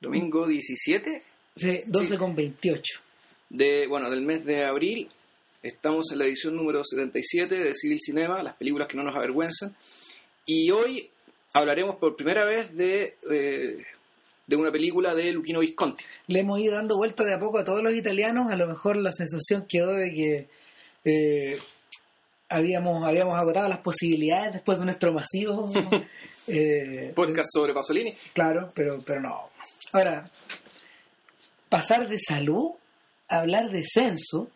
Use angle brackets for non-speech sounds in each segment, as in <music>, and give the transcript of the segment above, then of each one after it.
domingo 17 Sí, 12 con 28. de, bueno, del mes de abril. Estamos en la edición número 77 de Civil Cinema, las películas que no nos avergüenzan. Y hoy hablaremos por primera vez de, eh, de una película de Luchino Visconti. Le hemos ido dando vuelta de a poco a todos los italianos. A lo mejor la sensación quedó de que eh, habíamos, habíamos agotado las posibilidades después de nuestro masivo. <laughs> eh, Podcast sobre Pasolini. Claro, pero, pero no. Ahora, pasar de salud a hablar de censo,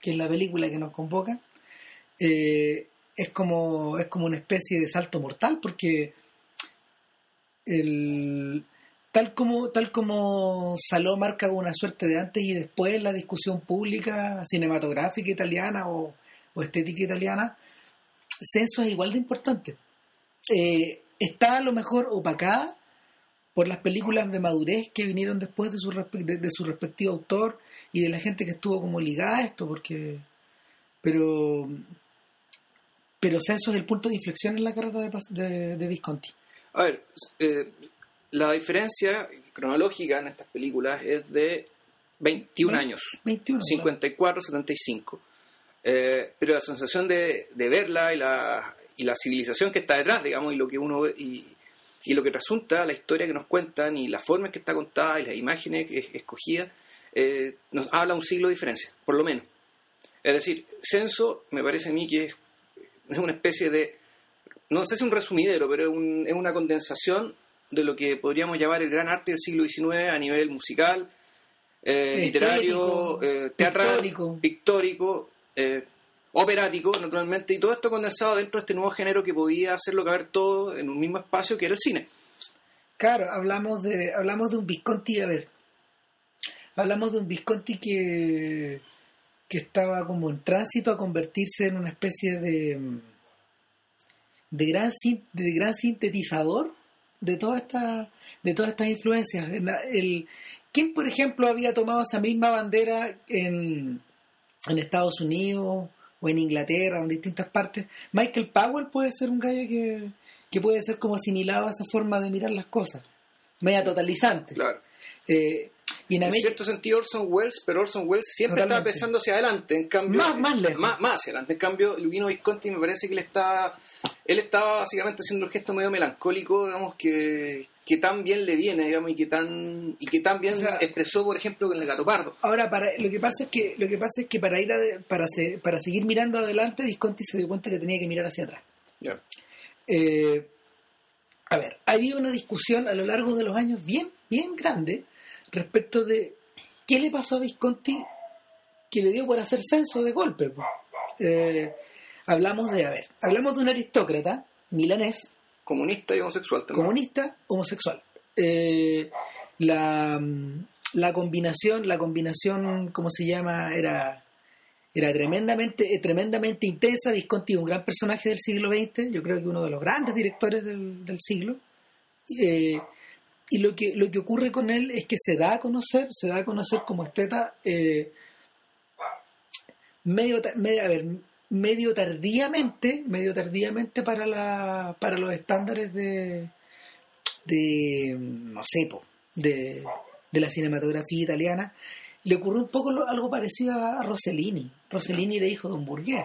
que es la película que nos convoca, eh, es como es como una especie de salto mortal, porque el, tal como tal como Saló marca una suerte de antes y después la discusión pública cinematográfica italiana o, estética italiana, censo es igual de importante. Eh, está a lo mejor opacada por las películas de madurez que vinieron después de su, de, de su respectivo autor y de la gente que estuvo como ligada a esto, porque pero pero Censo es el punto de inflexión en la carrera de, de, de Visconti. A ver, eh, la diferencia cronológica en estas películas es de 21 Ve- años. 21. 54, 75. Eh, pero la sensación de, de verla y la, y la civilización que está detrás, digamos, y lo que uno ve, y, y lo que resulta, la historia que nos cuentan y la forma en que está contada y las imágenes escogidas, eh, nos habla un siglo de diferencia, por lo menos. Es decir, Censo me parece a mí que es, es una especie de, no sé si un resumidero, pero es, un- es una condensación de lo que podríamos llamar el gran arte del siglo XIX a nivel musical, eh, literario, eh, teatral, pictórico. pictórico, eh, operático, naturalmente, y todo esto condensado dentro de este nuevo género que podía hacerlo caber todo en un mismo espacio que era el cine. Claro, hablamos de hablamos de un Visconti, a ver. Hablamos de un Visconti que que estaba como en tránsito a convertirse en una especie de de gran de gran sintetizador de todas estas de todas estas influencias. El, ¿Quién, por ejemplo, había tomado esa misma bandera en, en Estados Unidos o en Inglaterra o en distintas partes? Michael Powell puede ser un gallo que, que puede ser como asimilado a esa forma de mirar las cosas, media totalizante. Claro. Eh, y en En América, cierto sentido Orson Welles, pero Orson Welles siempre Totalmente. estaba pensando hacia adelante, en cambio Más- más lejos. más, más hacia adelante. En cambio, Visconti me parece que él está él estaba básicamente haciendo el gesto medio melancólico, digamos que que tan bien le viene, digamos, y que tan y que tan bien O sea- expresó, por ejemplo, con el Gato Pardo. Ahora, para, lo que pasa es que lo que pasa es que para ir ade- para se- para seguir mirando adelante, Visconti se dio cuenta que tenía que mirar hacia atrás. Ya. Eh, a ver, había una discusión a lo largo de los años bien, bien grande respecto de qué le pasó a Visconti que le dio por hacer censo de golpe. Eh, hablamos de, a ver, hablamos de un aristócrata milanés, Comunista y homosexual también. comunista, homosexual. Eh, la, la combinación, la combinación, ¿cómo se llama? Era, era tremendamente, eh, tremendamente intensa. Visconti, un gran personaje del siglo XX, yo creo que uno de los grandes directores del, siglo. Eh, y lo que, lo que ocurre con él es que se da a conocer, se da a conocer como esteta eh, medio, medio, medio tardíamente, medio tardíamente para la, para los estándares de, de no sé, po, de, de la cinematografía italiana. Le ocurrió un poco lo- algo parecido a, Rossellini. Rossellini era hijo de un burgués.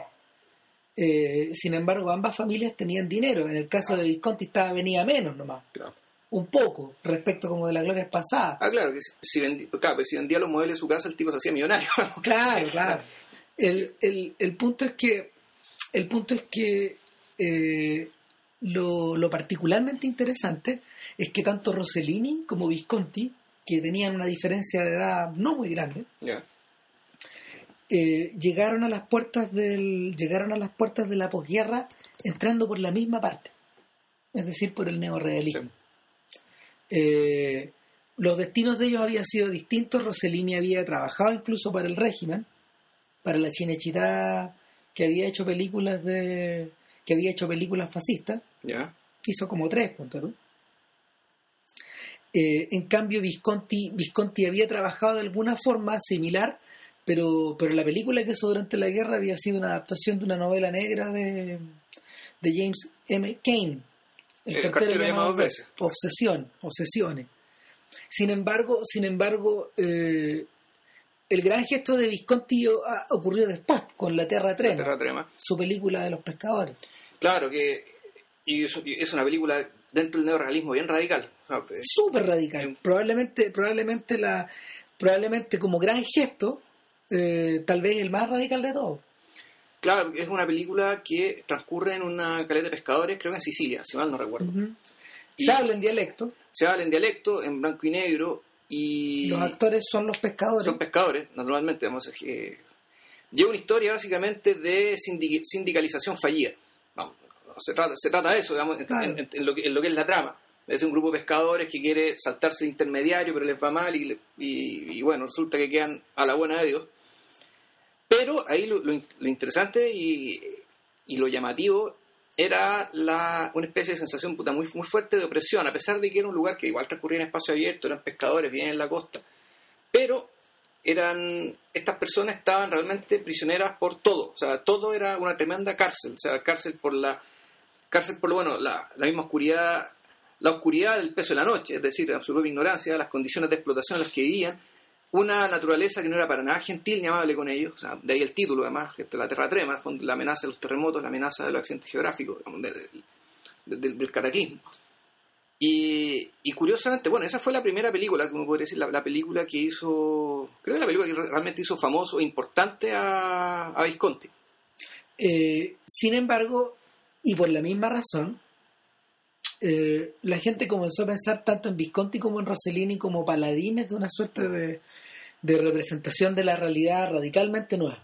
Eh, sin embargo, ambas familias tenían dinero. En el caso de Visconti estaba venía menos nomás, Claro. un poco, respecto como de las glorias pasadas. Ah, claro, que si, vendi- claro, pues si vendía los muebles de su casa, el tipo se hacía millonario. Claro, <laughs> claro. El, el, el punto es que el punto es que eh, lo, lo particularmente interesante es que tanto Rossellini como Visconti, que tenían una diferencia de edad no muy grande, eh, llegaron a las puertas del llegaron a las puertas de la posguerra entrando por la misma parte, es decir, por el neorrealismo. Eh, los destinos de ellos habían sido distintos. Rossellini había trabajado incluso para el régimen, para la Cinecittà, que había hecho películas de que había hecho películas fascistas. Hizo como tres, ponte tú. Eh, en cambio, Visconti, Visconti había trabajado de alguna forma similar, pero, pero la película que hizo durante la guerra había sido una adaptación de una novela negra de, de James M. Cain. El cartero llama dos veces. Obsesión, obsesiones. Sin embargo, sin embargo, eh, el gran gesto de Visconti ah, ocurrió después, con La Terra Trema, La Terra Trema. su película de los pescadores. Claro, que y es, una película dentro del neorrealismo bien radical. Súper radical. Probablemente, probablemente la, probablemente como gran gesto, eh, tal vez el más radical de todos. Claro, es una película que transcurre en una caleta de pescadores, creo que en Sicilia, si mal no recuerdo. Se habla en dialecto, Se habla en dialecto, en blanco y negro, y los actores son los pescadores. son pescadores, naturalmente. Vamos a, eh, lleva una historia básicamente de sindi- sindicalización fallida. Vamos, se, trata, se trata de eso, digamos, en- Claro. en, en lo que, en lo que es la trama. Es un grupo de pescadores que quiere saltarse el intermediario, pero les va mal y, y- y bueno, resulta que quedan a la buena de Dios. Pero ahí lo, lo lo interesante y, y lo llamativo era la, una especie de sensación puta, muy, muy fuerte de opresión, a pesar de que era un lugar que igual transcurría en espacio abierto, eran pescadores, bien en la costa. Pero eran estas personas estaban realmente prisioneras por todo, o sea, todo era una tremenda cárcel, o sea, cárcel por la cárcel por bueno, la, la misma oscuridad, la oscuridad del peso de la noche, es decir, la absoluta ignorancia, las condiciones de explotación en las que vivían, una naturaleza que no era para nada gentil ni amable con ellos, de ahí el título además, la Terra Trema, la amenaza de los terremotos, la amenaza de los accidentes geográficos, del- cataclismo. Y, y curiosamente, bueno, esa fue la primera película, que uno podría decir, la, la película que hizo, creo que la película que re- realmente hizo famoso e importante a, a Visconti. Eh, sin embargo, y por la misma razón, eh, la gente comenzó a pensar tanto en Visconti como en Rossellini como paladines de una suerte de, de representación de la realidad radicalmente nueva.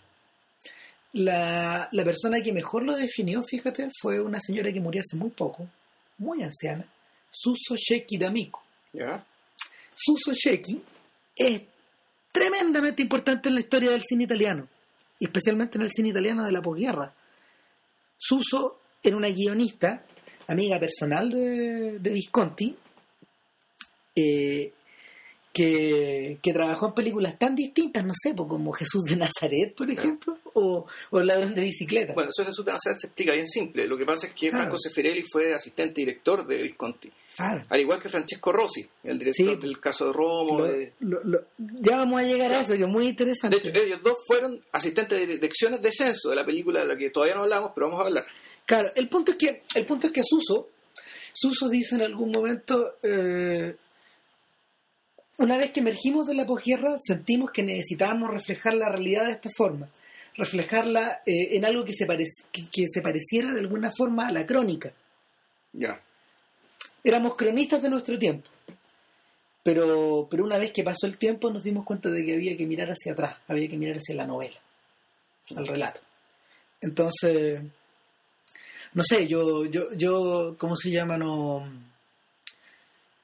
La, la persona que mejor lo definió, fíjate, fue una señora que murió hace muy poco, muy anciana, Suso Sheki D'Amico. ¿Ya? Suso Sheki es tremendamente importante en la historia del cine italiano, especialmente en el cine italiano de la posguerra. Suso era una guionista, amiga personal de, de Visconti, eh, que, que trabajó en películas tan distintas, no sé, como Jesús de Nazaret, por ejemplo, o, o El ladrón de bicicleta. Bueno, eso de Jesús de Nazaret se explica bien simple. Lo que pasa es que Claro. Franco Seferelli fue asistente director de Visconti, Claro. al igual que Francesco Rossi, el director Sí. del caso de Romo. Lo- de- lo- lo- ya vamos a llegar a eso, que es muy De interesante. hecho, ellos dos fueron asistentes de direcciones de censo de la película de la que todavía no hablamos, pero vamos a hablar. Claro, el punto es que, el punto es que Suso, Suso dice en algún momento, eh, una vez que emergimos de la posguerra, sentimos que necesitábamos reflejar la realidad de esta forma, reflejarla eh, en algo que se, que, que se pareciera de alguna forma a la crónica. Ya. Éramos cronistas de nuestro tiempo, pero, pero una vez que pasó el tiempo nos dimos cuenta de que había que mirar hacia atrás, había que mirar hacia la novela, al relato. Entonces, no sé, yo, yo, yo, ¿cómo se llama? No,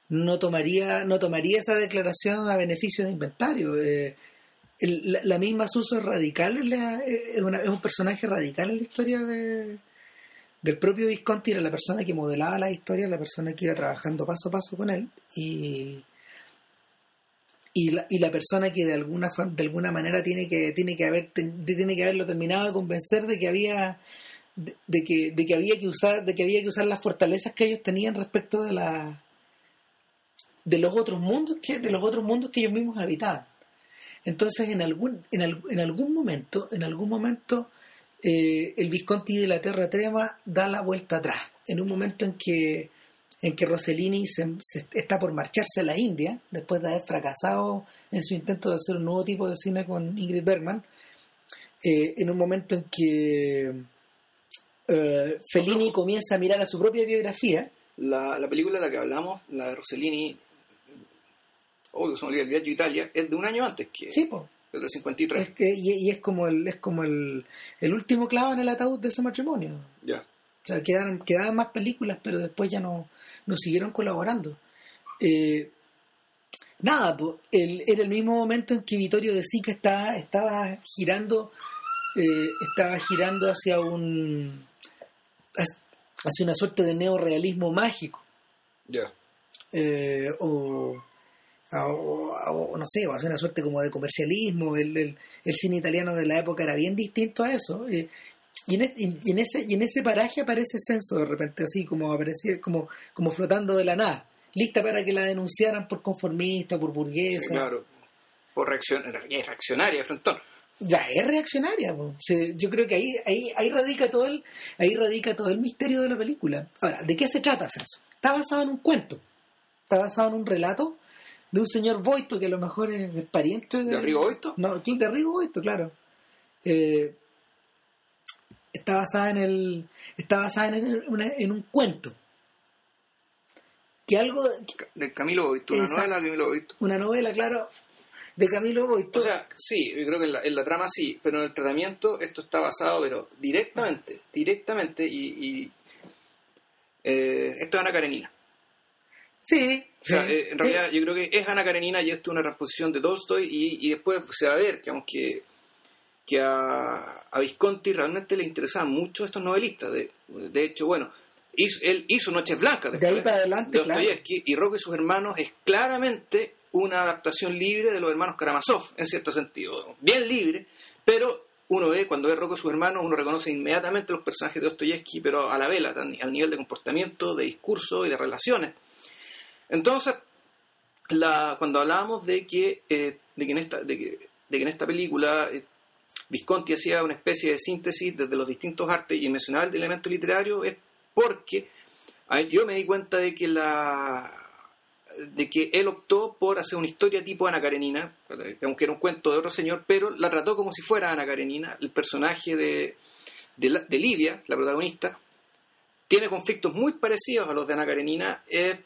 no tomaría, no tomaría esa declaración a beneficio de inventario. Eh, la, la misma Suso es radical, la- es, una- es un personaje radical en la historia de, del propio Visconti, era la persona que modelaba la historia, la persona que iba trabajando paso a paso con él y y la, y la persona que de alguna de alguna manera tiene que tiene que haber tiene que haberlo terminado de convencer de que había de, que de que había que usar de que había que usar las fortalezas que ellos tenían respecto de la de los otros mundos que de los otros mundos que ellos mismos habitaban. Entonces en algún en, al- en algún momento en algún momento eh, el Visconti de la Terra Trema da la vuelta atrás. En un momento en que en que Rossellini se, se- está por marcharse a la India después de haber fracasado en su intento de hacer un nuevo tipo de cine con Ingrid Bergman eh, en un momento en que eh, Fellini comienza a mirar a su propia biografía La, la película de la que hablamos, la de Rossellini, obvio, se me olvida el viaje a Italia, es de un año antes que sí po, es del 53. es que, y, y es como el es como el, el último clavo en el ataúd de ese matrimonio Ya. O sea, quedaron, quedaban más películas, pero después ya no, no siguieron colaborando. Eh, nada, pues, el- era el mismo momento en que Vittorio De Sica estaba, estaba girando, eh, estaba girando hacia un hacia una suerte de neorealismo mágico. Ya. eh, o, o- o- no sé, o hacer una suerte como de comercialismo. El, el- el cine italiano de la época era bien distinto a eso. eh, y, en, y en ese, y en ese paraje aparece Censo de repente, así como aparecía, como, como flotando de la nada. lista para que la denunciaran por conformista, por burguesa. Sí, claro. Por reaccion reaccionaria, Frontón. Ya es reaccionaria. po. O sea, yo creo que ahí, ahí, ahí radica todo el, ahí radica todo el misterio de la película. Ahora, ¿de qué se trata, Celso? Está basado en un cuento. Está basado en un relato de un señor Boito que a lo mejor es el pariente ¿De Rigo Boito? No, de Rigo Boito, claro. Eh, está basada en el. Está basada en, una- en un cuento. Que algo. De Camilo Boito, una novela de Camilo Boito. Una novela, claro, de Camilo Boito. O sea, sí, yo creo que en la, en la trama sí, pero en el tratamiento esto está basado, pero directamente, directamente, y, y, eh, esto es Ana Karenina. sí. O sea, sí. eh, en realidad yo creo que es Ana Karenina y esto es una transposición de Tolstoy y, y después se va a ver que aunque que a, a Visconti realmente le interesaban mucho estos novelistas. De, de hecho, bueno, hizo- él hizo Noches Blancas De ahí para adelante, de claro. Y Rocco y sus hermanos es claramente una adaptación libre de los hermanos Karamazov, en cierto sentido. Bien libre, pero uno ve, cuando ve Rocco y sus hermanos, uno reconoce inmediatamente los personajes de Dostoyevsky, pero a la vela, al nivel de comportamiento, de discurso y de relaciones. Entonces, cuando hablábamos de que, eh, de que, en, esta, de que, en esta película eh, Visconti hacía una especie de síntesis desde los distintos artes y mencionaba el elemento literario, es porque yo me di cuenta de que la de que él optó por hacer una historia tipo Ana Karenina, aunque era un cuento de otro señor, pero la trató como si fuera Ana Karenina. El personaje de, de, la- de Livia, la protagonista, tiene conflictos muy parecidos a los de Ana Karenina. eh,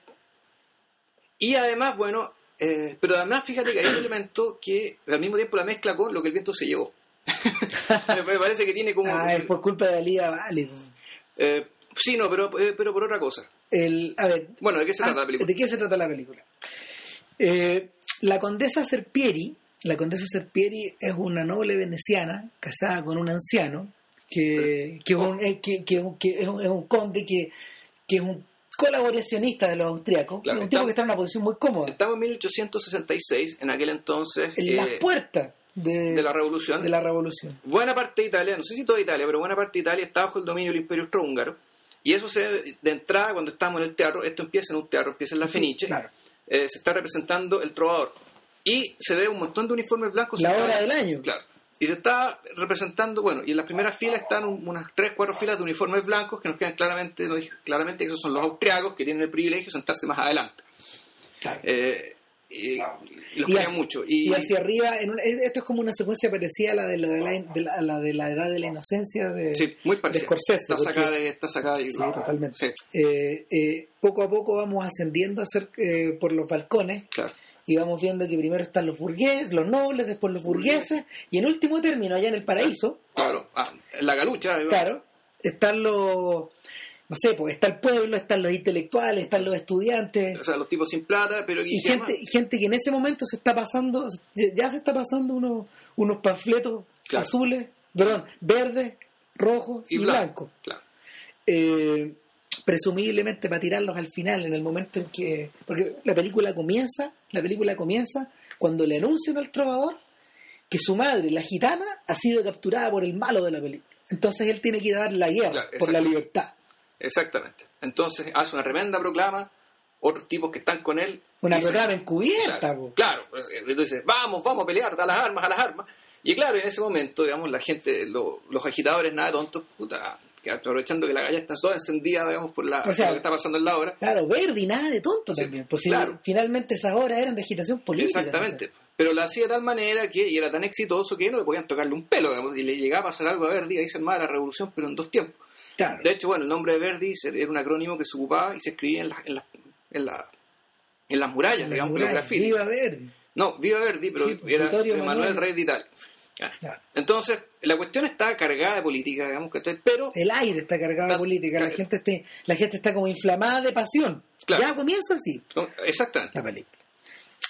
y además, bueno, eh, pero además fíjate que hay un elemento que al mismo tiempo la mezcla con lo que el viento se llevó. <laughs> me parece que tiene como... Ah, es por culpa de Alía Vale. eh, sí, no, pero, pero por otra cosa. El, a ver, Bueno, ¿de qué se ah, trata la película? ¿de qué se trata la película? Eh, la condesa Serpieri, la condesa Serpieri es una noble veneciana casada con un anciano que, que, es, un, que, que- que es un- es un conde que, es un colaboracionista de los austriacos, Claro, un tipo está- que está en una posición muy cómoda, Estamos en 1866, en aquel entonces en las eh, puertas de, de la revolución. de la revolución. Buena parte de Italia, no sé si toda Italia, pero buena parte de Italia está bajo el dominio del Imperio Austrohúngaro. Y eso se de entrada, cuando estamos en el teatro, esto empieza en un teatro, empieza en la Claro. eh, se está representando el trovador. Y se ve un montón de uniformes blancos. La hora del año. Claro. Y se está representando, bueno, y en las primeras filas están un- unas tres, cuatro filas de uniformes blancos que nos quedan claramente, nos claramente que esos son los austriacos que tienen el privilegio de sentarse más adelante. Claro. Eh, y, y los y, hacia, mucho. y Y, hacia arriba, en esto es como una secuencia parecida a la de la, de la, de la- a la de la edad de la inocencia de, sí, muy de. Scorsese. Está sacada de, está sacada Sí, totalmente. Sí, Eh, eh, poco a poco vamos ascendiendo a ser, eh, por los balcones claro. y vamos viendo que primero están los burgueses, los nobles, después los burgueses y en último término, allá en el paraíso, Claro, ah, la galucha. claro, están los, no sé, pues está el pueblo, están los intelectuales, están los estudiantes O sea, los tipos sin plata, pero y ¿qué gente, gente que en ese momento se está pasando, ya se está pasando unos, unos panfletos Claro. azules, perdón, verdes, rojos y, y blancos. blanco. Claro. eh, presumiblemente para tirarlos al final, en el momento en que. Porque la película comienza, la película comienza cuando le anuncian al trovador que su madre, la gitana, ha sido capturada por el malo de la película. Entonces él tiene que dar la guerra Claro, por la libertad. Exactamente. Entonces hace una tremenda proclama, otros tipos que están con él. Una dicen- programa encubierta, Claro, claro. pues, eh, Entonces, vamos, vamos a pelear, a las armas, a las armas. Y claro, en ese momento, digamos, la gente, lo- los agitadores, nada tontos, puta, que aprovechando que la calle está toda encendida, digamos, por, la, O sea, lo que está pasando en la obra. Claro, Verdi, nada de tonto Sí, también. Pues si claro. finalmente esas horas eran de agitación política. Exactamente. Pero lo hacía de tal manera que y era tan exitoso que no le podían tocarle un pelo, digamos, y le llegaba a pasar algo a Verdi, ahí se armaba la revolución, pero en dos tiempos. Claro. De hecho, bueno, el nombre de Verdi era un acrónimo que se ocupaba y se escribía en, las en, las- en, la- en las murallas, La digamos, en los grafitis. Viva Verdi. No, Viva Verdi, pero Sí, pues, era Emanuele. Rey de Italia. Claro. Entonces, la cuestión está cargada de política, digamos, que pero El aire está cargado de Está- política, la gente, esté, la gente está como inflamada de pasión. Claro. Ya comienza así. exactamente. la película.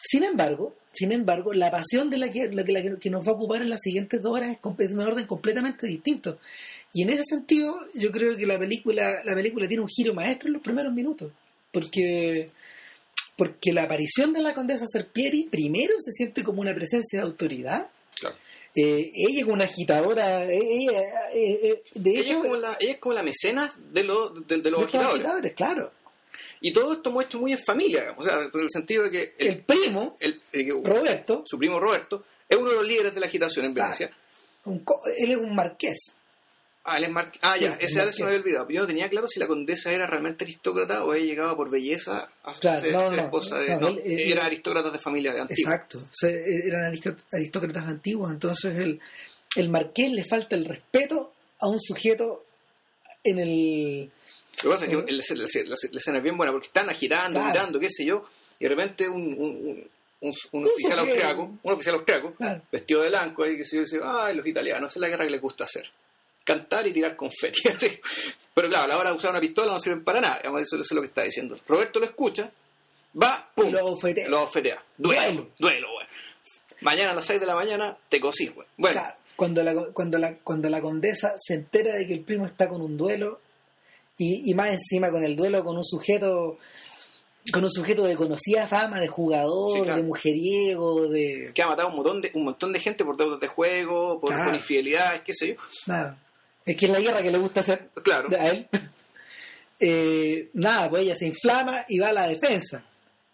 Sin embargo, sin embargo, la pasión de la que, la que, la nos va a ocupar en las siguientes dos horas es, es de un orden completamente distinto. Y en ese sentido, yo creo que la película, la película tiene un giro maestro en los primeros minutos. Porque, porque la aparición de la condesa Serpieri primero se siente como una presencia de autoridad. Claro. Eh, ella es una agitadora. eh, Ella, eh, eh, de Ella, hecho, es como la, ella es como la mecenas de, los de, de los de agitadores. agitadores, claro. Y todo esto hecho muy en familia, digamos. O sea, en el sentido de que El, primo, el- Roberto, su primo Roberto, es uno de los líderes de la agitación en. Venecia. él es un marqués. Ah, él es mar- ah Sí, ya, ese ahora se me había olvidado. Yo no tenía claro si la condesa era realmente aristócrata o ella llegaba por belleza a Claro, ser, no, ser no, esposa de. no, no, él- él- era aristócrata de familia de antigua. Exacto. O sea, eran aristó- aristócratas antiguos. Entonces, el, el marqués le falta el respeto a un sujeto en el. Lo que pasa es que el- la, la escena es bien buena porque están agitando, Claro. qué sé yo, y de repente un, un, un, un- oficial austriaco, un oficial austriaco, Claro. vestido de blanco, ahí que se dice, ay, los italianos, es la guerra que les gusta hacer. Cantar y tirar confeti. <laughs> Pero claro, a la hora de usar una pistola no sirven para nada, digamos, eso, eso es lo que está diciendo. Roberto lo escucha, va, pum, lo bofetea. lo bofetea. Duelo, Duelo. duelo, güey. Mañana a las 6 de la mañana te cosís, güey. Bueno, Claro, cuando, la, cuando, la, cuando la condesa se entera de que el primo está con un duelo y, y más encima con el duelo con un sujeto con un sujeto de conocida fama de jugador, Sí, claro. de mujeriego, de... que ha matado un montón de, un montón de gente por deudas de juego, por, Claro. por infidelidades, qué sé yo. Nada. Es que es la guerra que le gusta hacer Claro. a él. <laughs> Eh, nada, pues ella se inflama y va a la defensa.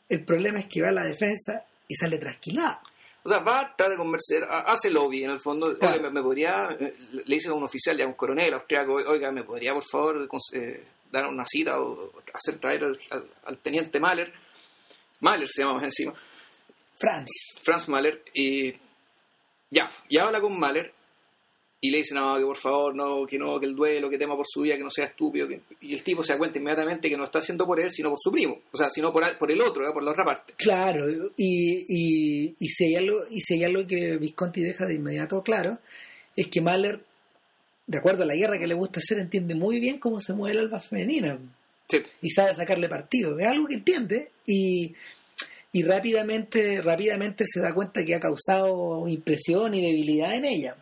El problema es que va a la defensa y sale trasquilada. O sea, va, trata de convencer, ha- hace lobby en el fondo. Claro. Oiga, me, me podría, eh, le dice a un oficial, ya un coronel austriaco, oiga, ¿me podría por favor eh, dar una cita o hacer traer al, al- al teniente Mahler? Mahler se llama más encima, Franz. Franz Mahler, y ya, y habla con Mahler y le dice, no, que por favor, no, que no, que el duelo, que tema por su vida, que no sea estúpido. que- Y el tipo se da cuenta inmediatamente que no está haciendo por él, sino por su primo, o sea, sino por, al- por el otro, ¿eh? por la otra parte. Claro, y, y, y, si hay algo, y si hay algo que Visconti deja de inmediato claro, es que Mahler, de acuerdo a la guerra que le gusta hacer, entiende muy bien cómo se mueve el alba femenina Sí, y sabe sacarle partido. Es algo que entiende y, y rápidamente, rápidamente se da cuenta que ha causado impresión y debilidad en ella.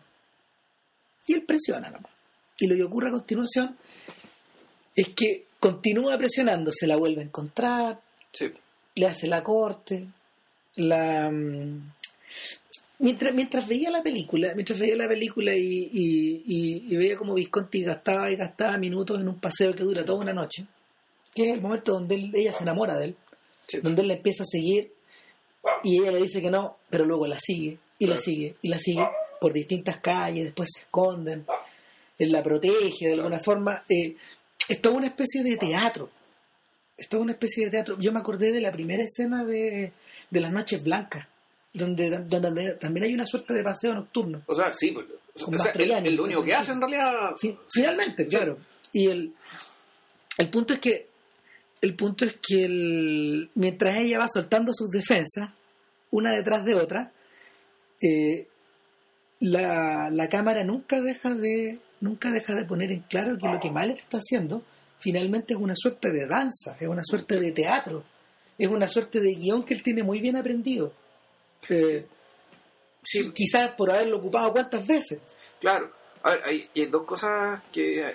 Y él presiona nomás. Y lo que ocurre a continuación es que continúa presionando, se la vuelve a encontrar, sí. le hace la corte, la mm, mientras, mientras veía la película, mientras veía la película y, y- y- y veía como Visconti gastaba y gastaba minutos en un paseo que dura toda una noche, que es el momento donde él- ella se enamora de él, sí. donde él la empieza a seguir y ella le dice que no, pero luego la sigue y la sigue y la sigue por distintas calles, después se esconden, él la protege de alguna forma. eh, es toda una especie de teatro. Es toda una especie de teatro. Yo me acordé de la primera escena de, de Las Noches Blancas, donde, donde también hay una suerte de paseo nocturno. O sea, sí, o sea, Mastroianni, él lo único que hace en realidad... Fi- Finalmente, claro. Y el, el punto es que el punto es que el- mientras ella va soltando sus defensas, una detrás de otra, eh, la, la cámara nunca deja de nunca deja de poner en claro que lo que Mahler está haciendo finalmente es una suerte de danza, es una suerte de teatro, es una suerte de guion que él tiene muy bien aprendido. Eh, Sí, Quizás por haberlo ocupado cuántas veces. claro. A ver, hay, hay dos cosas que,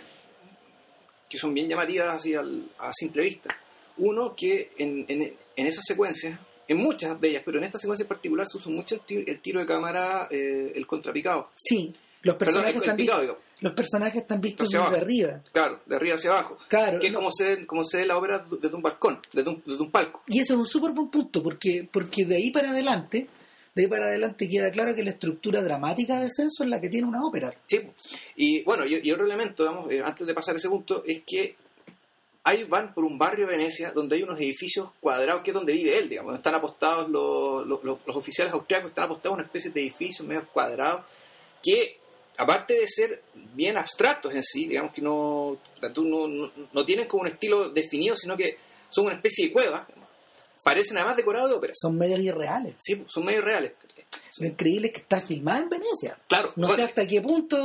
que son bien llamativas así al- a simple vista. Uno, que en, en, en esas secuencias, en muchas de ellas, pero en esta secuencia en particular se usa mucho el tiro, el tiro de cámara, eh, el contrapicado. Sí, los personajes el están picado, los personajes están vistos desde abajo. arriba. Claro, de arriba hacia abajo. Claro, que es como se, como se ve la obra desde un balcón, desde un, desde un palco. Y ese es un súper buen punto, porque, porque de ahí para adelante, de ahí para adelante queda claro que la estructura dramática de Censo es la que tiene una ópera. Sí. Y bueno, y, y otro elemento, digamos, eh, antes de pasar a ese punto, es que ahí van por un barrio de Venecia donde hay unos edificios cuadrados, que es donde vive él, digamos. Están apostados los, los, oficiales austriacos, están apostados en una especie de edificios medio cuadrados que, aparte de ser bien abstractos en sí, digamos que no, no, no, no tienen como un estilo definido, sino que son una especie de cueva, parecen además decorados de ópera. Son medios irreales. Sí, son medios reales. Lo increíble es que está filmada en Venecia. Claro, No bueno, sé hasta qué punto...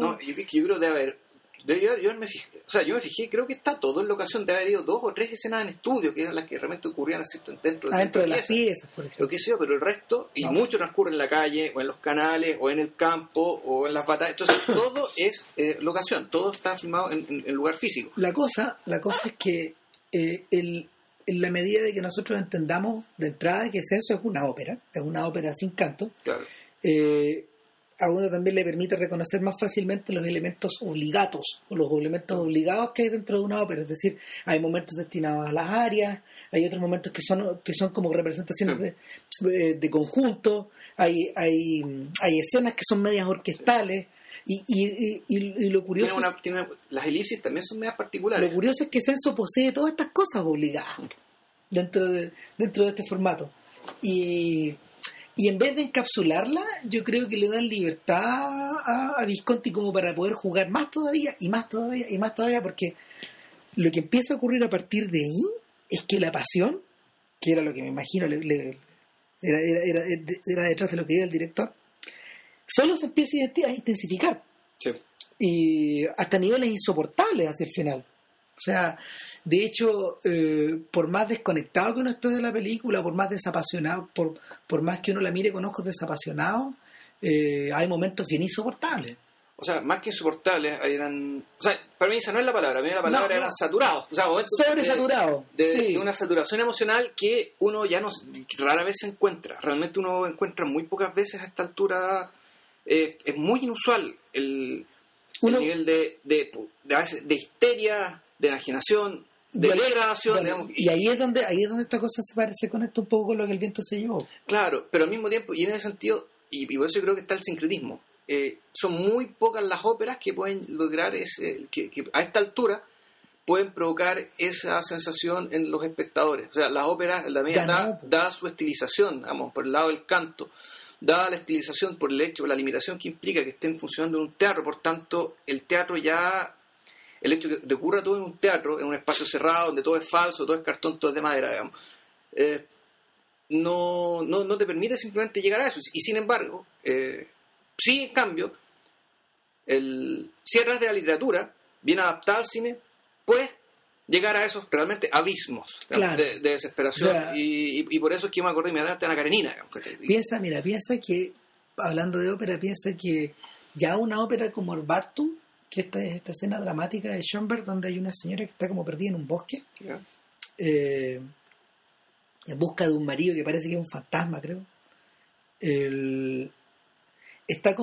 No, yo, yo creo que debe haber. De- Yo, yo me fijé, o sea, yo me fijé, creo que está todo en locación. Debe haber ido dos o tres escenas en estudio, que eran las que realmente ocurrían ¿cierto? dentro, adentro de la las pieza. piezas, por Lo ejemplo. que sea, pero el resto, y No. mucho transcurre en la calle, o en los canales, o en el campo, o en las batallas. Entonces, <coughs> todo es eh, locación, todo está filmado en, en- en lugar físico. La cosa, la cosa es que eh, el- en la medida de que nosotros entendamos de entrada que Censo es una ópera, es una ópera sin canto, Claro. eh, a uno también le permite reconocer más fácilmente los elementos obligados o los elementos obligados que hay dentro de una ópera. Es decir, hay momentos destinados a las áreas, hay otros momentos que son que son como representaciones de, de, conjunto, hay, hay, hay escenas que son medias orquestales. Y, y, y, lo curioso. las elipsis también son medias particulares. Lo curioso es que Censo posee todas estas cosas obligadas dentro de, dentro de este formato. Y, y en vez de encapsularla, yo creo que le dan libertad a, Visconti como para poder jugar más todavía y más todavía y más todavía, porque lo que empieza a ocurrir a partir de ahí es que la pasión, que era lo que me imagino era, era, detrás de lo que diga el director, solo se empieza a intensificar. Y hasta niveles insoportables hacia el final. O sea, de hecho, eh, por más desconectado que uno esté de la película, por más desapasionado, por, por más que uno la mire con ojos desapasionados, eh, hay momentos bien insoportables. O sea, más que insoportables, eran. O sea, para mí esa no es la palabra, para mí la palabra era saturado. O sea, momentos. Sobresaturado. De, una saturación emocional que uno ya no. rara vez se encuentra. Realmente uno encuentra muy pocas veces a esta altura. Eh, es muy inusual el, nivel de, de, de, de histeria de enajenación, de degradación, digamos. Y ahí es donde ahí es donde esta cosa se, parece, conecta un poco con lo que el viento se llevó. Claro, pero al mismo tiempo, y en ese sentido, y, por eso yo creo que está el sincretismo, eh, son muy pocas las óperas que pueden lograr ese, que, a esta altura pueden provocar esa sensación en los espectadores. O sea, las óperas, la media da, da, su estilización, vamos, por el lado del canto, dada la estilización por el hecho, la limitación que implica que estén funcionando en un teatro, por tanto, el teatro ya el hecho de que ocurra todo en un teatro, en un espacio cerrado, donde todo es falso, todo es cartón, todo es de madera, digamos, eh, no, no, no, te permite simplemente llegar a eso. Y sin embargo, eh, sí, en cambio, el, si de la literatura, bien adaptada al cine, puedes llegar a esos realmente abismos de, desesperación. y, por eso es que me acordé inmediatamente de Ana Karenina. piensa, mira, piensa que, hablando de ópera, piensa que ya una ópera como el Bartum que esta es esta escena dramática de Schoenberg donde hay una señora que está como perdida en un bosque eh, en busca de un marido que parece que es un fantasma creo. Está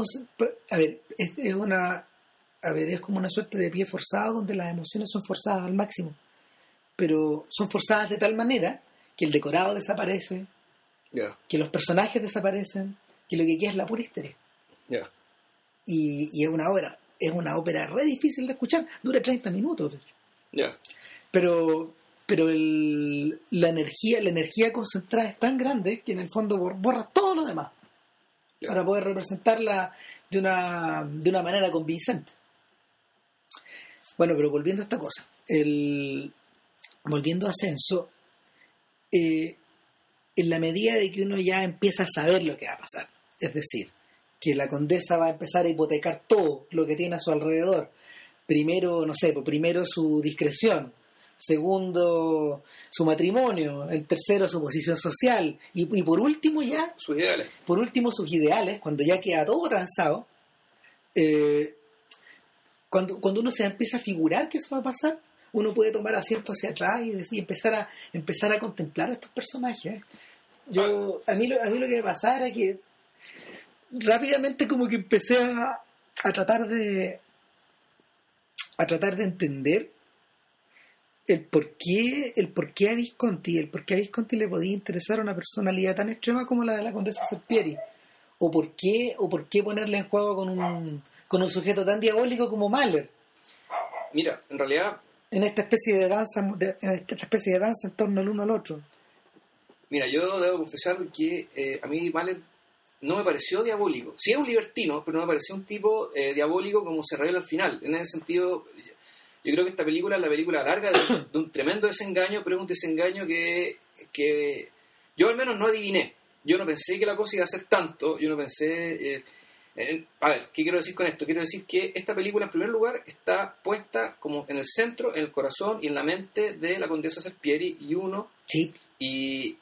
a ver es, una a ver es como una suerte de pie forzado donde las emociones son forzadas al máximo pero son forzadas de tal manera que el decorado desaparece que los personajes desaparecen que lo que queda es la pura histeria. Y, y es una obra es una ópera re difícil de escuchar, dura 30 minutos. Pero pero el, la energía la energía concentrada es tan grande que en el fondo borra todo lo demás para poder representarla de una, de una manera convincente. Bueno, pero volviendo a esta cosa, el, volviendo a Ascenso, eh, en la medida de que uno ya empieza a saber lo que va a pasar, es decir, que la condesa va a empezar a hipotecar todo lo que tiene a su alrededor. Primero, no sé, pues primero su discreción, segundo su matrimonio, en tercero su posición social y, por último ya sus ideales. Por último sus ideales, cuando ya queda todo transado, eh, cuando, cuando uno se empieza a figurar que eso va a pasar, uno puede tomar asiento hacia atrás y, empezar a empezar a contemplar a estos personajes. Yo a mí a mí lo que me pasaba era que rápidamente como que empecé a, tratar de a tratar de entender el por qué el por qué a Visconti el por qué a Visconti le podía interesar una personalidad tan extrema como la de la condesa Serpieri. O por qué o por qué ponerle en juego con un con un sujeto tan diabólico como Mahler. Mira en realidad en esta especie de danza en esta especie de danza en torno al uno al otro. mira yo debo confesar que eh, a mí Mahler no me pareció diabólico. Sí era un libertino, pero no me pareció un tipo eh, diabólico como se revela al final. En ese sentido, yo creo que esta película es la película larga de, un tremendo desengaño, pero es un desengaño que, que, yo al menos no adiviné. Yo no pensé que la cosa iba a ser tanto, yo no pensé... Eh, a ver, ¿qué quiero decir con esto? Quiero decir que esta película, en primer lugar, está puesta como en el centro, en el corazón y en la mente de la condesa Serpieri y uno. Sí. Y,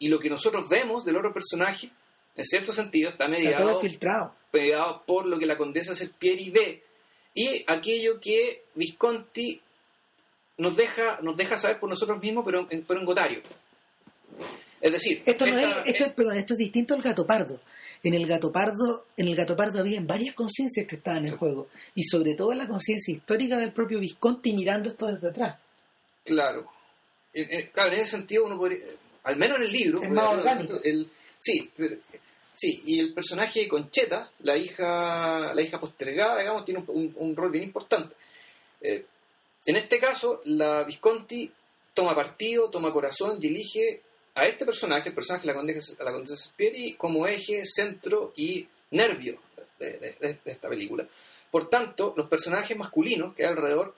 y lo que nosotros vemos del otro personaje en cierto sentido, está mediado, filtrado. mediado por lo que la condesa Serpieri ve y aquello que Visconti nos deja, nos deja saber por nosotros mismos, pero en, Gotario. Es decir, esto, no es, esto, perdón, esto es distinto al gato pardo. en el gato pardo, en el gato pardo había varias conciencias que estaban en juego. Y sobre todo la conciencia histórica del propio Visconti mirando esto desde atrás. Claro. En, en- claro, en ese sentido uno podría, al menos en el libro, Es más orgánico. el- sí, sí, y el personaje de Concheta, la hija, la hija postergada, digamos, tiene un, un- rol bien importante. Eh, en este caso, la Visconti toma partido, toma corazón y elige a este personaje, el personaje de la condesa, la condesa Spieri, como eje, centro y nervio de, esta película. Por tanto, los personajes masculinos que hay alrededor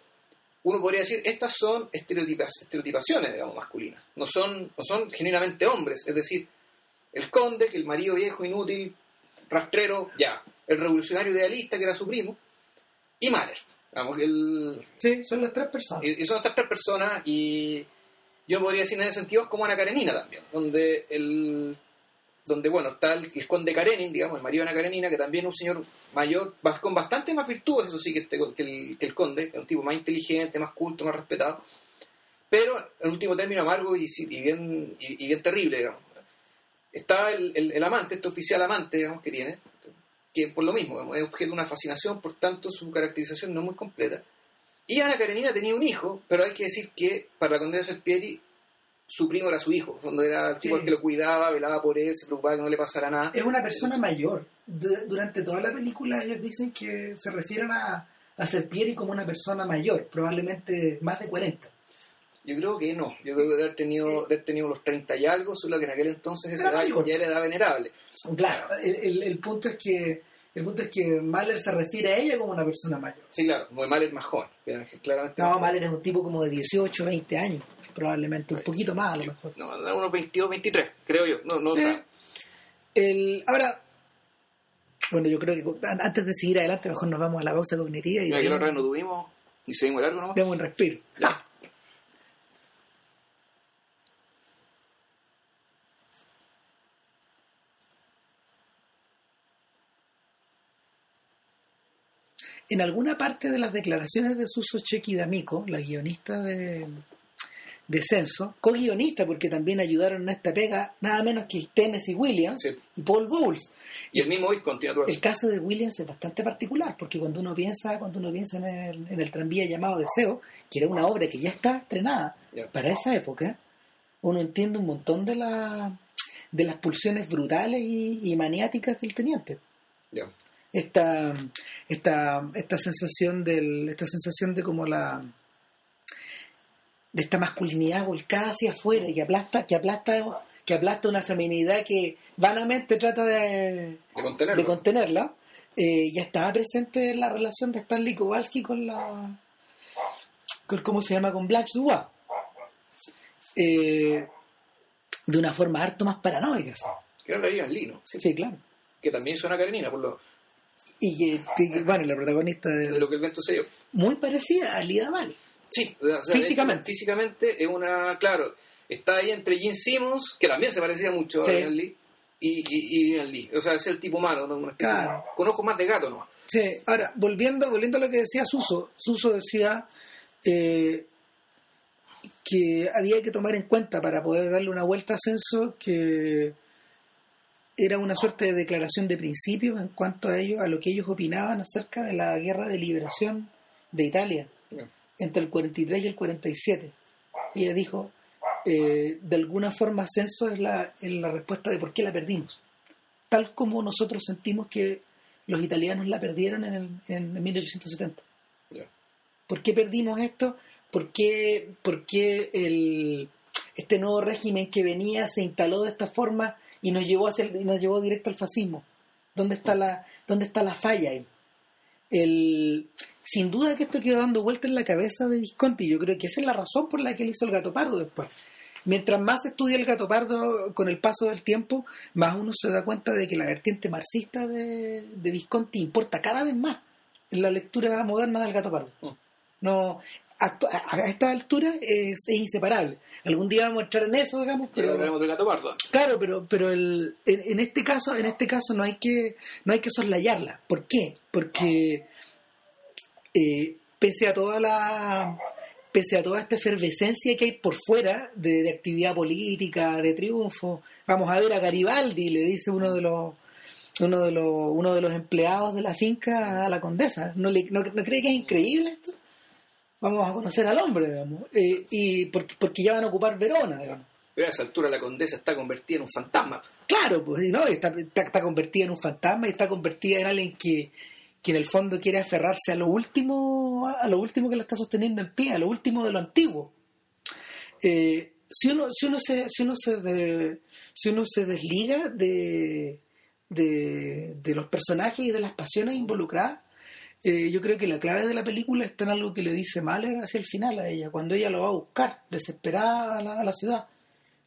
uno podría decir, estas son estereotipaciones, digamos, masculinas. No son, no son genuinamente hombres. Es decir, el conde, que el marido viejo, inútil, rastrero, ya. El revolucionario idealista, que era su primo. Y Mahler. Digamos, el, Sí, son las tres personas. y son estas tres personas y yo podría decir en ese sentido como Ana Karenina también, donde el donde bueno está el, el conde Karenin, digamos, el marido de Ana Karenina, que también es un señor mayor, con bastante más virtudes, eso sí, que, este, que, el, que el conde, es un tipo más inteligente, más culto, más respetado, pero en último término amargo y bien, y, y bien terrible, digamos. Está el, el- el amante, este oficial amante, digamos, que tiene, que por lo mismo, digamos, es objeto de una fascinación, por tanto su caracterización no es muy completa. Y Ana Karenina tenía un hijo, pero hay que decir que para la condesa Serpieri su primo era su hijo, fondo era el tipo Sí. que lo cuidaba, velaba por él, se preocupaba que no le pasara nada. Es una persona mayor. Du- durante toda la película ellos dicen que se refieren a, a Serpieri como una persona mayor, probablemente más de 40. Yo creo que no, yo creo que de haber tenido, de haber tenido los 30 y algo, solo que en aquel entonces esa edad mayor. ya era edad venerable. Claro, el, el- el punto es que el punto es que Mahler se refiere a ella como una persona mayor. Sí, claro, mal es más joven, claramente. No, Mahler es un tipo como de 18, 20 años, probablemente un poquito más a lo mejor. No, unos 22, 23, creo yo, no, no Sí. sé. El, ahora, bueno, yo creo que an- antes de seguir adelante, mejor nos vamos a la pausa cognitiva y Mira, que la otra no tuvimos y seguimos largo nomás. demos un respiro. Ya. En alguna parte de las declaraciones de Suso Chequi D'Amico, la guionista de, de Censo, co-guionista porque también ayudaron en esta pega nada menos que Tennessee Williams Sí. y Paul Bowles. Y el mismo hoy continúa El caso de Williams es bastante particular porque cuando uno piensa, cuando uno piensa en el, en el tranvía llamado Deseo, que era una obra que ya estaba estrenada para esa época, uno entiende un montón de la de las pulsiones brutales y, y maniáticas del teniente Ya. Esta esta esta sensación del esta sensación de como la de esta masculinidad volcada hacia afuera y que aplasta que aplasta que aplasta una feminidad que vanamente trata de, De contenerla eh, ya estaba presente en la relación de Stanley Kowalski con la con cómo se llama con Blanche Dubois Eh, de una forma harto más paranoica que era la Ian Lee, ¿no? Sí. sí claro Que también suena Karenina, por lo y que, bueno la protagonista de, de lo que el viento se dio. muy parecida a Lida Valley. Sí, o sea, de Físicamente. hecho, físicamente es una, claro, está ahí entre Gene Simmons, que también se parecía mucho Sí. a Ian Lee, y, y, Ian Lee. O sea, es el tipo humano, ¿no? Una especie de- Claro. con ojos más de gato, ¿no? Sí, ahora, volviendo, volviendo a lo que decía Suso, Suso decía eh, que había que tomar en cuenta para poder darle una vuelta a Censo que era una suerte de declaración de principios en cuanto a ellos, a lo que ellos opinaban acerca de la guerra de liberación de Italia entre el 43 y el 47. Ella dijo, eh, de alguna forma Censo es la, es la respuesta de por qué la perdimos. Tal como nosotros sentimos que los italianos la perdieron en, el, en 1870. Ya. ¿Por qué perdimos esto? ¿Por qué, por qué el, este nuevo régimen que venía se instaló de esta forma y nos llevó, hacia el- y nos llevó directo al fascismo? ¿Dónde está la, dónde está la falla ahí? El, sin duda que esto quedó dando vuelta en la cabeza de Visconti. Yo creo que esa es la razón por la que él hizo el gato pardo después. Mientras más se estudia el gato pardo con el paso del tiempo, más uno se da cuenta de que la vertiente marxista de, de Visconti importa cada vez más en la lectura moderna del gato pardo. Mm. No, a, a esta altura es, es inseparable. Algún día vamos a entrar en eso, digamos, Pero pero, del gato pardo. Claro, pero, pero el, en, en este caso, en este caso no hay que, no hay que soslayarla. ¿Por qué? Porque eh, pese a toda la pese a toda esta efervescencia que hay por fuera de, de actividad política, de triunfo, vamos a ver a Garibaldi, le dice uno de los uno de los uno de los empleados de la finca a la condesa. ¿No, le, no, no cree que es increíble esto? Vamos a conocer al hombre, digamos. Eh, y porque, porque ya van a ocupar Verona, digamos. Pero a esa altura la condesa está convertida en un fantasma. Claro, pues no, está, está, está convertida en un fantasma y está convertida en alguien que, que en el fondo quiere aferrarse a lo último, a lo último que la está sosteniendo en pie, a lo último de lo antiguo. Eh, si uno, si uno se, si uno se, de- si uno se desliga de, de, de los personajes y de las pasiones involucradas, eh, yo creo que la clave de la película está en algo que le dice Mahler hacia el final a ella, cuando ella lo va a buscar, desesperada a la, a la ciudad,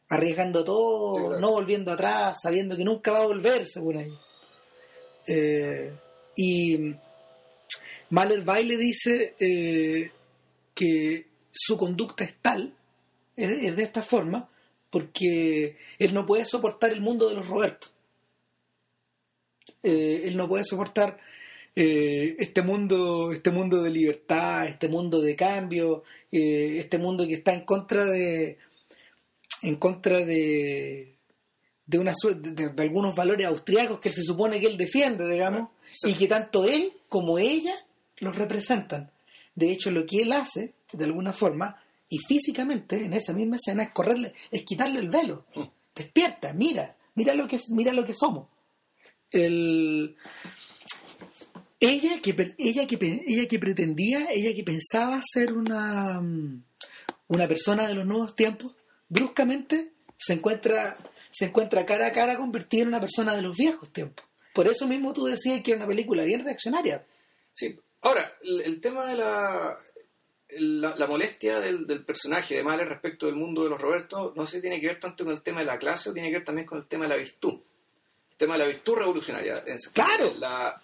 arriesgando todo, Sí, claro. no volviendo atrás, sabiendo que nunca va a volver, según ella. Eh, y Mahler va y le dice eh, que su conducta es tal, es, es de esta forma, porque él no puede soportar el mundo de los Robertos. Eh, él no puede soportar eh, este mundo, este mundo de libertad, este mundo de cambio, eh, este mundo que está en contra de, en contra de, de una de, de algunos valores austriacos que se supone que él defiende, digamos, Sí. y que tanto él como ella los representan. De hecho, lo que él hace, de alguna forma, y físicamente en esa misma escena es correrle, es quitarle el velo. Mm. Despierta, mira, mira lo que mira lo que somos. El ella que ella que ella que pretendía, ella que pensaba ser una mm, una persona de los nuevos tiempos, bruscamente se encuentra se encuentra cara a cara convertida en una persona de los viejos tiempos. Por eso mismo tú decías que era una película bien reaccionaria. Sí. Ahora, el, el tema de la, la, la molestia del, del personaje de Mahler respecto del mundo de los Robertos, no sé si tiene que ver tanto con el tema de la clase o tiene que ver también con el tema de la virtud. El tema de la virtud revolucionaria. En- Claro. La,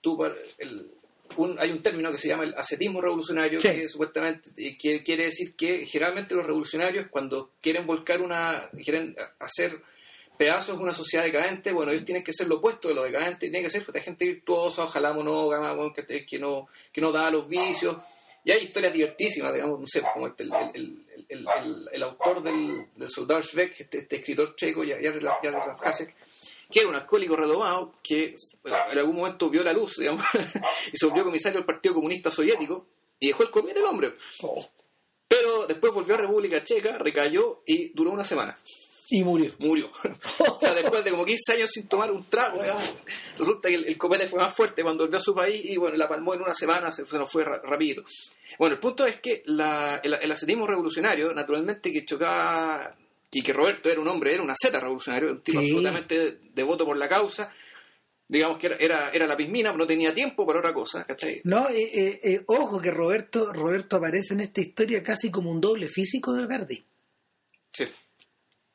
tú el- un- hay un término que se llama el ascetismo revolucionario, Sí. que supuestamente eh, que quiere decir que generalmente los revolucionarios cuando quieren volcar una, quieren hacer pedazos de una sociedad decadente, bueno, ellos tienen que ser lo opuesto de lo decadente, tienen que ser gente virtuosa, ojalá monógama, que, que no, que no da los vicios. Y hay historias divertísimas, digamos, no sé, como este, el, el, autor del, del Soldado Schweck, este, este escritor checo, Jaroslav Jaroslav Hasek, que era un alcohólico redomado que bueno, en algún momento vio la luz, digamos, <laughs> y se volvió comisario del Partido Comunista Soviético y dejó el copete el hombre. Pero después volvió a República Checa, recayó y duró una semana. Y murió. Murió. <laughs> o sea, después de como 15 años sin tomar un trago, digamos, resulta que el, el copete fue más fuerte cuando volvió a su país y bueno, la palmó en una semana, se, nos fue rapidito. Bueno, el punto es que la- el, el ascetismo revolucionario, naturalmente que chocaba, y que Roberto era un hombre, era una zeta revolucionario, un tipo Sí. absolutamente devoto por la causa, digamos que era, era, era la pismina, no tenía tiempo para otra cosa, ¿cachai? No, eh, eh, eh, ojo que Roberto, Roberto aparece en esta historia casi como un doble físico de Verdi. Sí.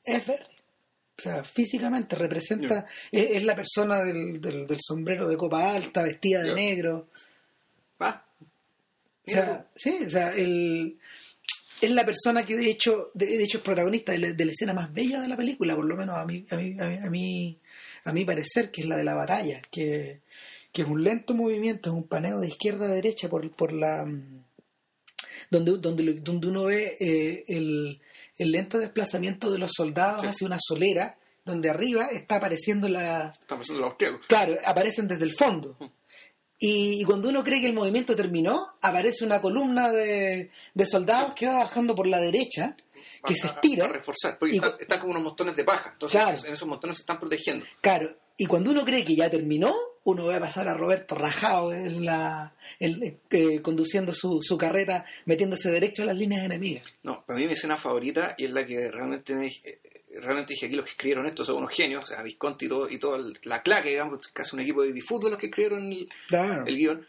Es Verdi. O sea, físicamente representa, es, es la persona del, del, del sombrero de copa alta, vestida de negro. Va. O sea, sí, o sea, el, es la persona que de hecho, de, de hecho es protagonista de la, de la escena más bella de la película, por lo menos a mí, a mí, a mí, a mí, a mi parecer, que es la de la batalla, que, que es un lento movimiento, es un paneo de izquierda a derecha por, por la mm, donde, donde, donde uno ve eh, el, el lento desplazamiento de los soldados Sí. hacia una solera, donde arriba está apareciendo la, Está pasando los austriacos. Claro, aparecen desde el fondo. Y, y cuando uno cree que el movimiento terminó, aparece una columna de, de soldados que va bajando por la derecha, que A- se a- estira. A, reforzar, porque están, como unos montones de paja. Entonces, Claro. en esos montones se están protegiendo. Claro, y cuando uno cree que ya terminó, uno ve a pasar a Roberto rajado en la, en- eh, conduciendo su, su carreta, metiéndose derecho a las líneas enemigas. No, para mí mi escena favorita y es la que realmente me dije- eh, realmente dije aquí los que escribieron esto son unos genios, o sea, Visconti y todo, y todo el- la claque, digamos, casi un equipo de fútbol los que escribieron el, Claro. el guion,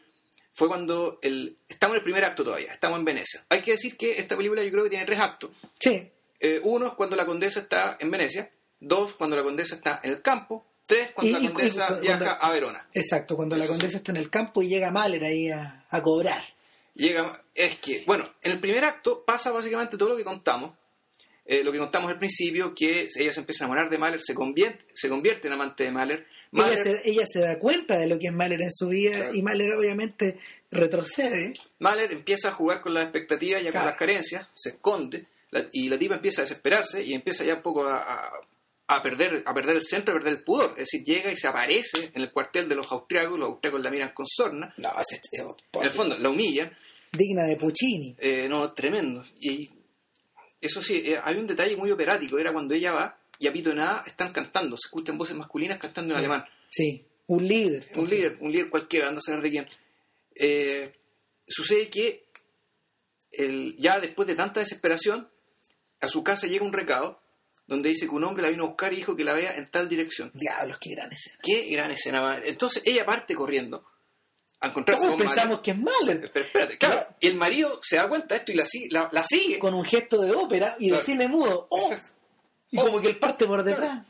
fue cuando el, estamos en el primer acto todavía, estamos en Venecia. Hay que decir que esta película yo creo que tiene tres actos. Sí, Eh, uno es cuando la condesa está en Venecia, dos cuando la condesa está en el campo, tres cuando Y- la y- y condesa cuando- viaja a Verona. exacto, cuando la sí. condesa está en el campo y llega Mahler ahí a, a cobrar. Llega, es que, bueno, en el primer acto pasa básicamente todo lo que contamos. Eh, lo que contamos al principio, que ella se empieza a enamorar de Mahler, se convierte, se convierte en amante de Mahler. Ella Mahler, se, ella se da cuenta de lo que es Mahler en su vida Claro. y Mahler obviamente retrocede. Mahler empieza a jugar con las expectativas y Claro. con las carencias, se esconde, la- y la tipa empieza a desesperarse y empieza ya un poco a, a- a perder, a perder el centro, a perder el pudor. Es decir, llega y se aparece en el cuartel de los austriacos, los austriacos la miran con sorna. No, es, En el fondo, la humillan. digna de Puccini. Eh, no, tremendo. Y eso sí, eh, hay un detalle muy operático. Era cuando ella va y a pito de nada están cantando. Se escuchan voces masculinas cantando en alemán. Sí, un líder. Un líder, un líder cualquiera, anda a saber de quién. Eh, sucede que el- ya después de tanta desesperación, a su casa llega un recado donde dice que un hombre la vino a buscar y dijo que la vea en tal dirección. Diablos, qué gran escena. Qué gran escena. madre. Entonces ella parte corriendo a encontrarse Todos con pensamos que es Mahler, Pero espérate, claro, el marido se da cuenta de esto y la, si- la, la sigue. con un gesto de ópera y de Claro. cine mudo. ¡Oh! Exacto. Y Oh. como que él parte por detrás.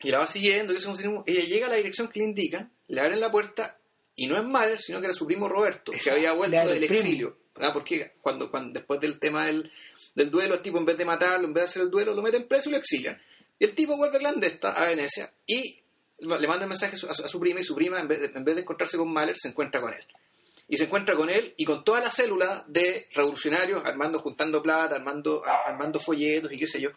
Y la va siguiendo, y eso es ella llega a la dirección que le indican, le abren la puerta, y no es Mahler, sino que era su primo Roberto, que había vuelto del primo. exilio. Ah, Porque cuando, cuando después del tema del, del duelo, el tipo en vez de matarlo, en vez de hacer el duelo, lo meten preso y lo exilian. Y el tipo vuelve clandesta a Venecia y le manda un mensaje a su, a prima, y su prima, en vez, de, en vez de encontrarse con Mahler, se encuentra con él. Y se encuentra con él y con toda la célula de revolucionarios, armando, juntando plata, armando, armando folletos y qué sé yo.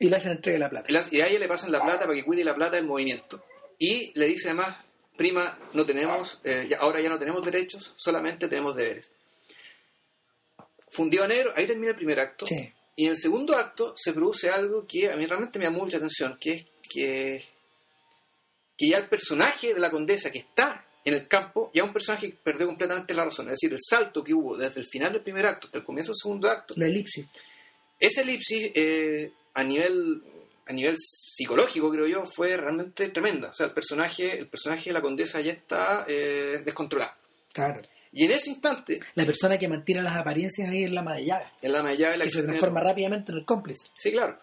Y le hacen entrega la plata. Y a ella le pasan la plata para que cuide la plata del movimiento. Y le dice además, prima, no tenemos, eh, ya- ahora ya no tenemos derechos, solamente tenemos deberes. Fundió a negro, ahí termina el primer acto. Sí. Y en el segundo acto se produce algo que a mí realmente me llamó mucha atención, que es que, que ya el personaje de la condesa que está en el campo, ya un personaje que perdió completamente la razón. Es decir, el salto que hubo desde el final del primer acto hasta el comienzo del segundo acto, La elipsis. esa elipsis eh, a nivel a nivel psicológico creo yo fue realmente tremenda o sea el personaje el personaje de la condesa ya está eh, descontrolado Claro. y en ese instante La persona que mantiene las apariencias ahí en la ama de llaves. en la medalla de la Que se transforma rápidamente en el cómplice. sí claro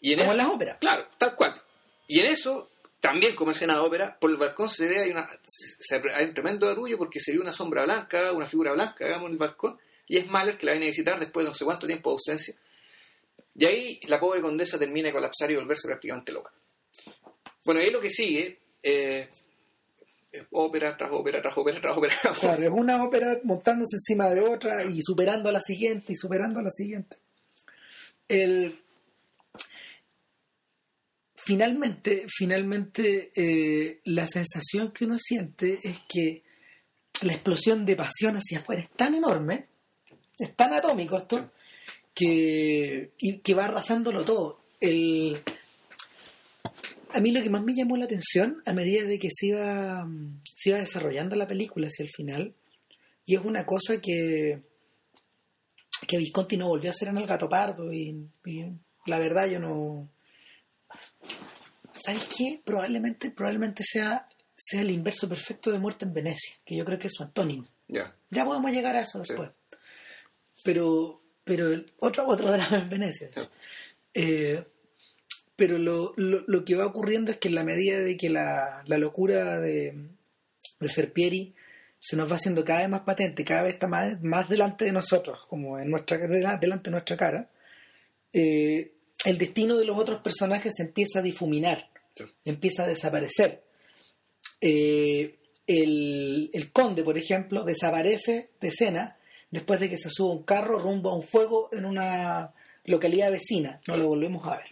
y en Como en las óperas. claro tal cual y en eso también como escena de ópera por el balcón se ve hay una hay un tremendo arrullo porque se ve una sombra blanca una figura blanca digamos en el balcón y es Mahler que la viene a visitar después de no sé cuánto tiempo de ausencia Y ahí la pobre condesa termina de colapsar y volverse prácticamente loca. Bueno, ahí lo que sigue, eh, ópera tras ópera tras ópera tras ópera. <laughs> Claro, es una ópera montándose encima de otra y superando a la siguiente y superando a la siguiente. El... Finalmente, finalmente eh, la sensación que uno siente es que la explosión de pasión hacia afuera es tan enorme, es tan atómico esto, que, y que va arrasándolo todo. El, a mí lo que más me llamó la atención a medida de que se iba, se iba desarrollando la película hacia el final, y es una cosa que, que Visconti no volvió a hacer en El Gato Pardo, y, y la verdad yo no... ¿Sabes qué? Probablemente, probablemente sea, sea el inverso perfecto de Muerte en Venecia, que yo creo que es su antónimo. Ya. Ya podemos llegar a eso Sí. después. Pero, pero el- otro, otro drama en Venecia. Eh, pero lo, lo, lo que va ocurriendo es que en la medida de que la, la locura de, de Serpieri se nos va haciendo cada vez más patente, cada vez está más, más delante de nosotros, como en nuestra, dela- delante de nuestra cara, eh, el destino de los otros personajes se empieza a difuminar, Sí. empieza a desaparecer. Eh, el, el conde, por ejemplo, desaparece de escena después de que se sube a un carro rumbo a un fuego en una localidad vecina. No lo volvemos a ver.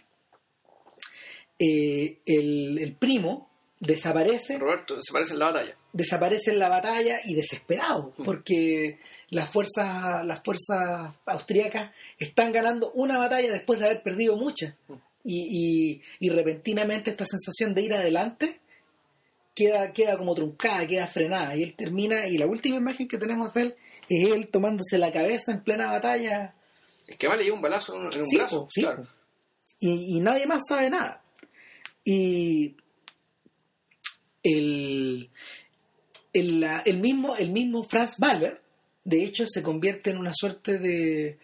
Eh, el, el primo desaparece Roberto, se parece en la batalla. desaparece en la batalla y desesperado porque las fuerzas las fuerzas austríacas están ganando una batalla después de haber perdido muchas y, y- y repentinamente esta sensación de ir adelante queda queda como truncada queda frenada y él termina y la última imagen que tenemos de él es él tomándose la cabeza en plena batalla Es que vale lleva un balazo en un, en un Sí, brazo. po, sí, claro. y, y nadie más sabe nada. Y el, el, el mismo, el mismo Franz Mahler, de hecho, se convierte en una suerte de,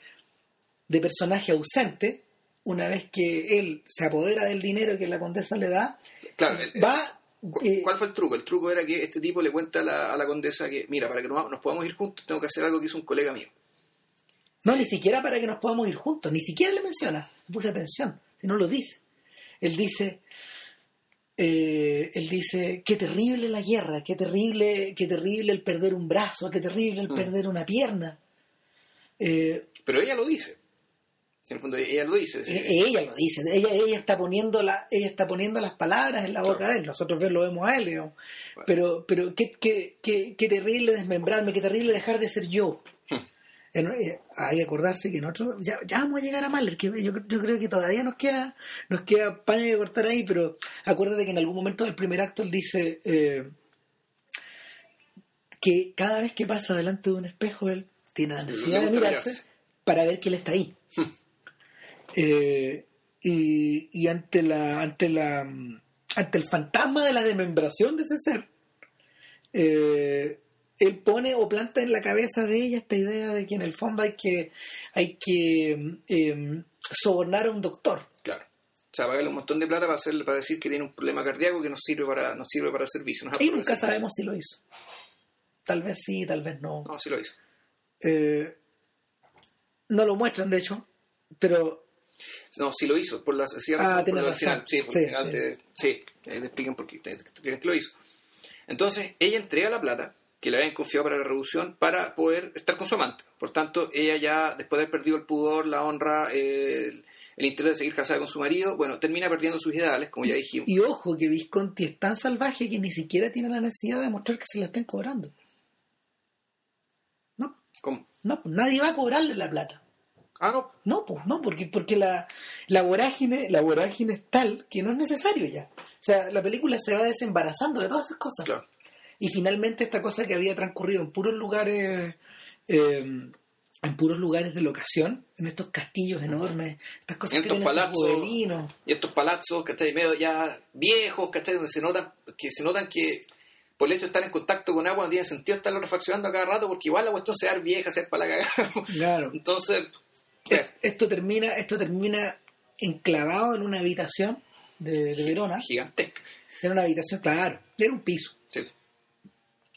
de personaje ausente una vez que él se apodera del dinero que la condesa le da, Claro, el- va... ¿Cu- eh, ¿Cuál fue el truco? El truco era que este tipo le cuenta a la, a la condesa que, mira, para que nos, nos podamos ir juntos tengo que hacer algo que hizo un colega mío. No, ni siquiera para que nos podamos ir juntos, ni siquiera le menciona, puse atención, si no lo dice. Él dice, eh, él dice, qué terrible la guerra, qué terrible, qué terrible el perder un brazo, qué terrible el Mm. perder una pierna. Eh, Pero ella lo dice. En el fondo ella lo dice. sí. E- ella lo dice, ella, ella está poniendo la, ella está poniendo las palabras en la boca Claro. de él, nosotros lo vemos a él, digamos. Bueno. pero, pero qué, qué, qué, qué terrible desmembrarme, qué terrible dejar de ser yo. En- eh, hay que acordarse que nosotros ya, ya vamos a llegar a Mahler, que yo, yo creo que todavía nos queda, nos queda paño que cortar ahí, pero acuérdate que en algún momento del primer acto él dice eh, que cada vez que pasa delante de un espejo él tiene la necesidad de mirarse para ver que él está ahí. <laughs> Eh, y, y ante la ante la ante el fantasma de la desmembración de ese ser eh, él pone o planta en la cabeza de ella esta idea de que en el fondo hay que hay que em, sobornar a un doctor Claro. O sea, pagarle un montón de plata para, hacerle, para decir que tiene un problema cardíaco que no sirve para, no sirve para el servicio. no y nunca servicio. sabemos si lo hizo tal vez sí tal vez no No, sí lo hizo. Eh, no lo muestran de hecho pero No, sí lo hizo, por la sí, Ah, por razón. final. Sí, por Sí, final sí. te, sí, te explican por qué, te, te explican que lo hizo. Entonces, ella entrega la plata que le habían confiado para la revolución para poder estar con su amante. Por tanto, ella ya, después de haber perdido el pudor, la honra, el, el interés de seguir casada con su marido, bueno, termina perdiendo sus ideales, como ya dijimos. y ojo que Visconti es tan salvaje que ni siquiera tiene la necesidad de mostrar que se la estén cobrando no ¿Cómo? no pues nadie va a cobrarle la plata Ah, no. No, pues, no, porque, porque la, la vorágine, la vorágine es tal que no es necesario ya. O sea, la película se va desembarazando de todas esas cosas. Claro. Y finalmente esta cosa que había transcurrido en puros lugares, eh, en puros lugares de locación, en estos castillos enormes, estas cosas En que estos palazos. Y estos palazos, ¿cachai? Medio ya viejos, ¿cachai? Donde se notan que, se notan que por el hecho de estar en contacto con agua no tiene sentido estarlo refaccionando a cada rato porque igual la cuestión se va a dar vieja, se va para la cagada. Claro. <laughs> Entonces, Es- eh, Esto termina, esto termina enclavado en una habitación de, de Verona. gigantesca. Era una habitación, claro, era un piso.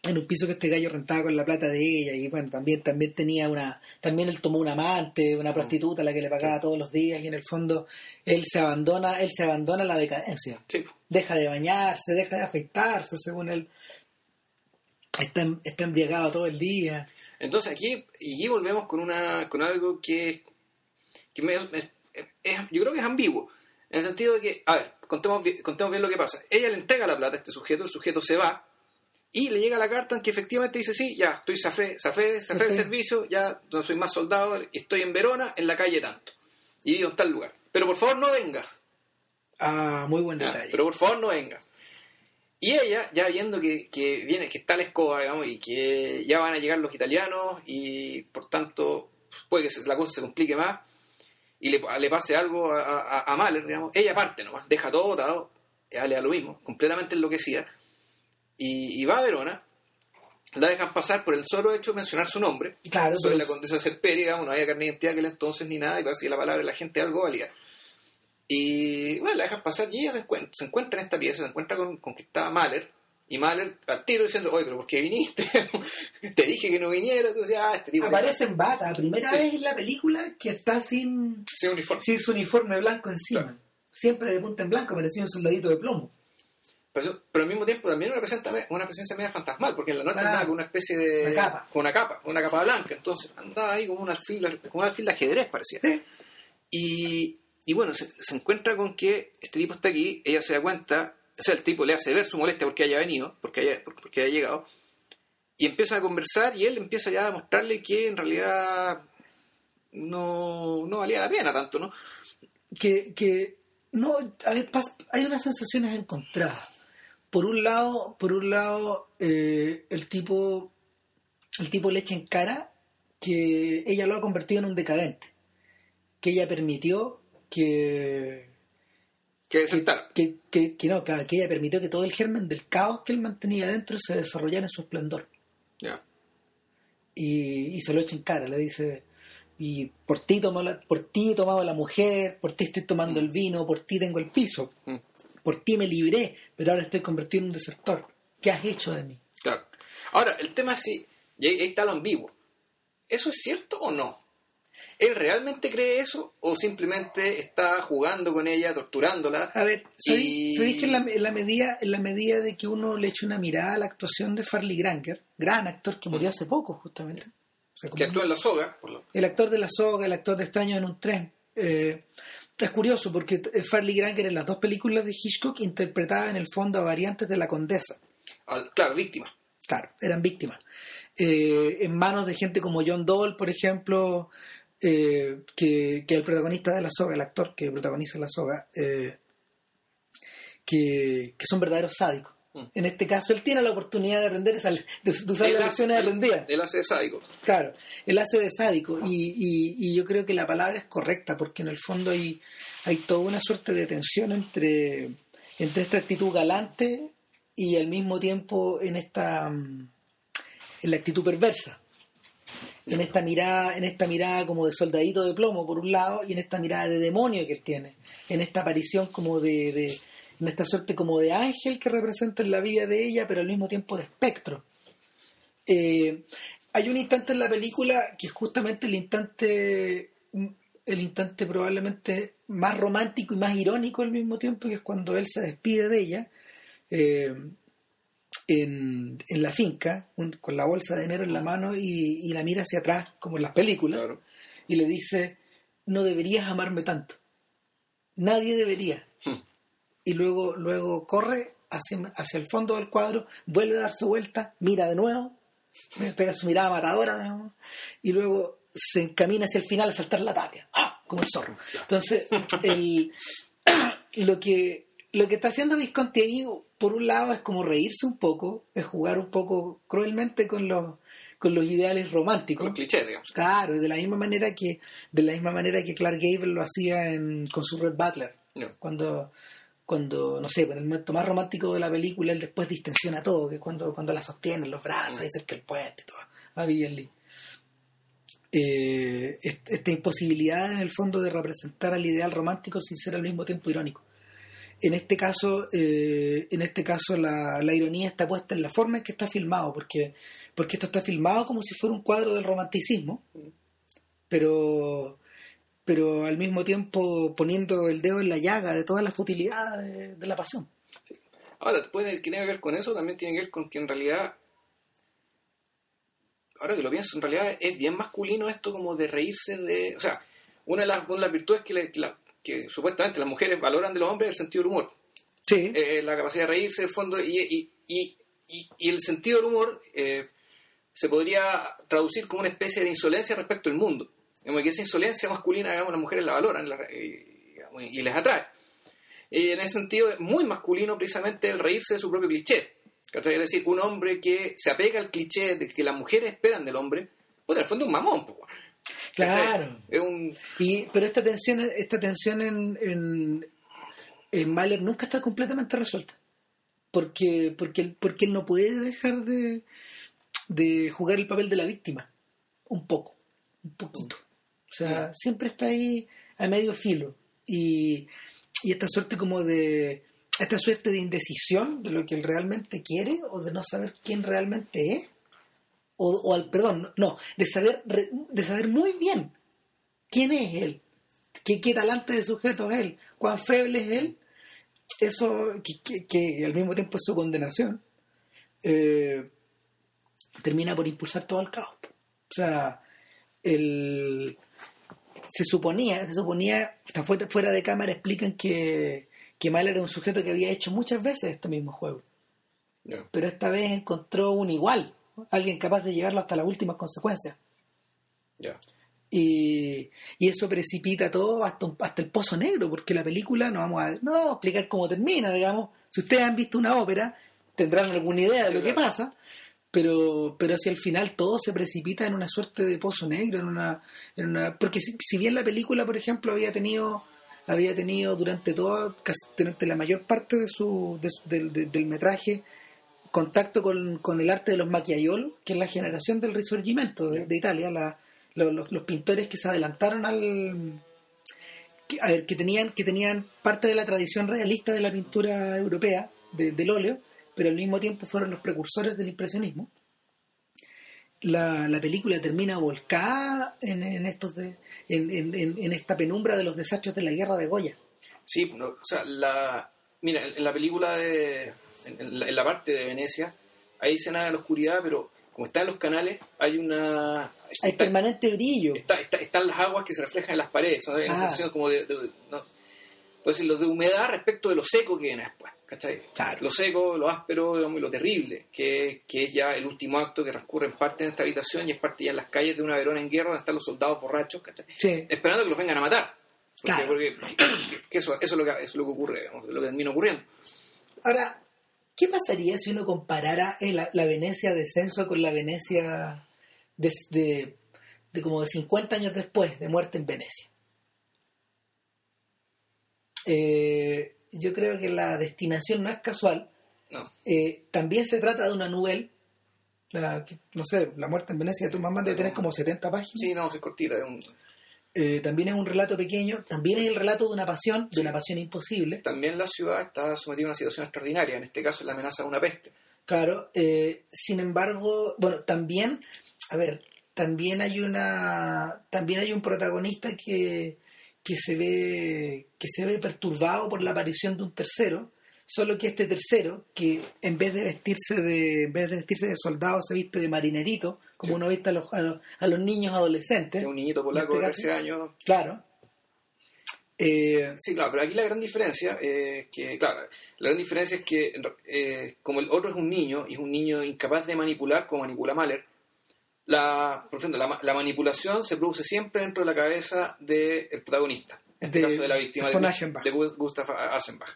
En un piso que este gallo rentaba con la plata de ella y bueno también también tenía una también él tomó un amante una prostituta a la que le pagaba todos los días y en el fondo él se abandona él se abandona a la decadencia Sí. deja de bañarse deja de afeitarse según él está, está embriagado todo el día Entonces aquí, y aquí volvemos con una con algo que, que me- es- es- yo creo que es ambiguo. En el sentido de que, a ver, contemos contemos bien lo que pasa. Ella le entrega la plata a este sujeto, el sujeto se va y le llega la carta en que efectivamente dice, sí, ya, estoy zafé, zafé, zafé Zafé. servicio, ya no soy más soldado, estoy en Verona, en la calle tanto. Y vivo en tal lugar. Pero por favor no vengas. ah muy buen ¿ya? detalle Pero por favor no vengas. Y ella, ya viendo que, que viene, que está la escoba, digamos, y que ya van a llegar los italianos, y por tanto puede que se- la cosa se complique más, y le, le pase algo a, a, a Mahler, digamos, ella parte nomás, deja todo botado, ella le da lo mismo, completamente enloquecida, y, y va a Verona, la dejan pasar por el solo hecho de mencionar su nombre, claro soy la condesa Serperi, digamos, no había carne de identidad aquel entonces ni nada, y parece que la palabra de la gente algo valía. Y bueno, la dejan pasar y ella se encuentra, se encuentra en esta pieza, se encuentra con, con que está Mahler, y Mahler al tiro diciendo, oye, pero ¿por qué viniste? <laughs> Te dije que no viniera, entonces, ah, este tipo aparece en bata primera Sí. vez en la película que está sin sin uniforme. sin su uniforme blanco encima Claro. siempre de punta en blanco parecía un soldadito de plomo Pero, pero al mismo tiempo también representa una presencia media fantasmal, porque en la noche Claro. andaba con una especie de... Una capa. Con una capa, una capa blanca, entonces andaba ahí como una alfil, como un alfil de ajedrez parecía. Sí. Y, y bueno, se, se encuentra con que este tipo está aquí, ella se da cuenta, o sea, el tipo le hace ver su molestia porque haya venido, porque haya, porque haya llegado, y empiezan a conversar y él empieza ya a mostrarle que en realidad no, no valía la pena tanto, ¿no? que, que no a ver, hay unas sensaciones encontradas por un lado por un lado eh, el tipo el tipo le echa en cara que ella lo ha convertido en un decadente que ella permitió que Que que, que, que- no que ella permitió que todo el germen del caos que él mantenía dentro se desarrollara en su esplendor. Ya. y, y se lo echa en cara, le dice, y por ti, tomó la, por ti he tomado la mujer, por ti estoy tomando el vino, por ti tengo el piso, Mm, por ti me libré, pero ahora estoy convertido en un desertor. ¿Qué has hecho de mí? Claro. Ahora, el tema es si, y ahí, ahí está lo ambiguo. ¿Eso es cierto o no? ¿Él realmente cree eso o simplemente está jugando con ella, torturándola? A ver, ¿sabéis, Y- que en la, en la medida, en la medida de que uno le eche una mirada a la actuación de Farley Granger, gran actor que murió hace poco justamente, o sea, como Que actúa en la soga. por lo- el actor de la soga, el actor de Extraños en un tren, Eh, es curioso porque Farley Granger en las dos películas de Hitchcock interpretaba en el fondo a variantes de la condesa. claro, víctimas. Claro, eran víctimas. Eh, en manos de gente como John Dole, por ejemplo, eh, que, es el protagonista de la soga, el actor que protagoniza la soga, eh, que, son verdaderos sádicos. Mm. En este caso, él tiene la oportunidad de aprender esa, de, usar las lecciones aprendidas. Él hace de sádico. Claro, él hace de sádico. Y, y, yo creo que la palabra es correcta, porque en el fondo hay, hay toda una suerte de tensión entre, entre esta actitud galante y al mismo tiempo en esta en la actitud perversa en esta mirada en esta mirada como de soldadito de plomo por un lado y en esta mirada de demonio que él tiene en esta aparición como de, de en esta suerte como de ángel que representa en la vida de ella pero al mismo tiempo de espectro eh, hay un instante en la película que es justamente el instante el instante probablemente más romántico y más irónico al mismo tiempo que es cuando él se despide de ella eh, en, la finca, con la bolsa de dinero en la mano y, la mira hacia atrás, como en las películas, y le dice, no deberías amarme tanto. Nadie debería. Y luego, luego corre hacia, hacia el fondo del cuadro, vuelve a dar su vuelta, mira de nuevo, pega su mirada matadora y luego se encamina hacia el final a saltar la tapia, ¡ah! como el zorro. Entonces, el, <coughs> lo que lo que está haciendo Visconti ahí, por un lado, es como reírse un poco, es jugar un poco cruelmente con los con los ideales románticos. Con los clichés, digamos. Claro, de la misma manera que de la misma manera que Clark Gable lo hacía con su Red Butler. Cuando cuando no sé, en el momento más romántico de la película él después distensiona todo, que es cuando cuando la sostiene en los brazos, ahí cerca del puente y todo. A Vivian Lee. Eh, esta imposibilidad en el fondo de representar al ideal romántico sin ser al mismo tiempo irónico en este caso, eh, en este caso la, ironía está puesta en la forma en que está filmado, porque, porque esto está filmado como si fuera un cuadro del romanticismo, pero, pero al mismo tiempo poniendo el dedo en la llaga de todas las futilidades de, la pasión. Ahora, puede, tiene que ver con eso, también tiene que ver con que en realidad, ahora que lo pienso, en realidad es bien masculino esto como de reírse de, o sea, una de las, las virtudes que, le, la, que supuestamente las mujeres valoran de los hombres el sentido del humor. Sí. Eh, la capacidad de reírse, de fondo, y, el sentido del humor eh, se podría traducir como una especie de insolencia respecto al mundo. Como que esa insolencia masculina, digamos, las mujeres la valoran y les atrae. Y en ese sentido es muy masculino precisamente el reírse de su propio cliché. Es decir, un hombre que se apega al cliché de que las mujeres esperan del hombre, pues en el fondo es un mamón. Claro. y, pero esta tensión, esta tensión en, en, en Mahler nunca está completamente resuelta. Porque, porque, él, porque él no puede dejar de, de jugar el papel de la víctima. Un poco, un poquito. O sea, siempre está ahí a medio filo. Y, y esta suerte como de esta suerte de indecisión de lo que él realmente quiere o de no saber quién realmente es o, al perdón, no, de saber, de saber muy bien quién es él, qué, qué talante de sujeto es él, cuán feble es él, eso que, al mismo tiempo es su condenación, eh, termina por impulsar todo el caos. O sea, el, se suponía, se suponía, hasta fuera, fuera de cámara explican que, que Mahler era un sujeto que había hecho muchas veces este mismo juego. Pero esta vez encontró un igual alguien capaz de llevarlo hasta las últimas consecuencias. Y, eso precipita todo hasta, hasta el pozo negro, porque la película no vamos a, no vamos a explicar cómo termina, digamos. Si ustedes han visto una ópera, tendrán alguna idea de lo que pasa, pero, pero si al final todo se precipita en una suerte de pozo negro, en una, en una porque si, bien la película, por ejemplo, había tenido había tenido durante todo, durante la mayor parte de su, del metraje, contacto con, con, el arte de los macchiaioli, que es la generación del Risorgimento de, Italia, los, pintores que se adelantaron al que, a ver, que tenían que tenían parte de la tradición realista de la pintura europea del óleo, pero al mismo tiempo fueron los precursores del impresionismo. La, la película termina volcada en, en estos de, en, en, esta penumbra de los desastres de la guerra de Goya. Sí, o sea, la, mira, en la película de en, la, parte de Venecia, hay escena de la oscuridad, pero como está en los canales, hay una... Hay está- permanente brillo. está- está- están las aguas que se reflejan en las paredes, son en Ah. sensación como de, de- no, puedo decirlo, de humedad respecto de lo seco que viene después, ¿cachai? Claro. Lo seco, lo áspero, digamos, y lo terrible, que, que es ya el último acto que transcurre en parte en esta habitación y es parte ya en las calles de una Verona en guerra donde están los soldados borrachos, ¿cachai? Sí. Esperando que los vengan a matar. Porque, Claro. porque- que- que eso, eso, es lo que, eso es lo que ocurre, digamos, lo que termina ocurriendo. Ahora, ¿qué pasaría si uno comparara eh, la, la Venecia de Censo con la Venecia de, de- de como de 50 años después de muerte en Venecia? Eh, yo creo que la destinación no es casual. No. Eh, también se trata de una novela. La, que- no sé, La muerte en Venecia de tu mamá debe tener como 70 páginas. Sí, no, es cortita, es un- Eh, también es un relato pequeño. También es el relato de una pasión, de una pasión imposible. También la ciudad está sometida a una situación extraordinaria, en este caso la amenaza de una peste. Claro, eh, sin embargo, bueno, también, a ver, también hay una, también hay un protagonista que, que se ve, que se ve perturbado por la aparición de un tercero, solo que este tercero, que en vez de vestirse de, en vez de vestirse de soldado, se viste de marinerito, como Sí. uno viste a los, a los, a los niños adolescentes, Es un niñito polaco este de caso- 13 años. claro. Eh, Sí, claro, pero aquí la gran diferencia es que, claro, la gran diferencia es que eh, como el otro es un niño, y es un niño incapaz de manipular como manipula Mahler, la, por ejemplo, la, la manipulación se produce siempre dentro de la cabeza del protagonista, en este De- caso de la víctima de de, Aschenbach. de Gustav Aschenbach.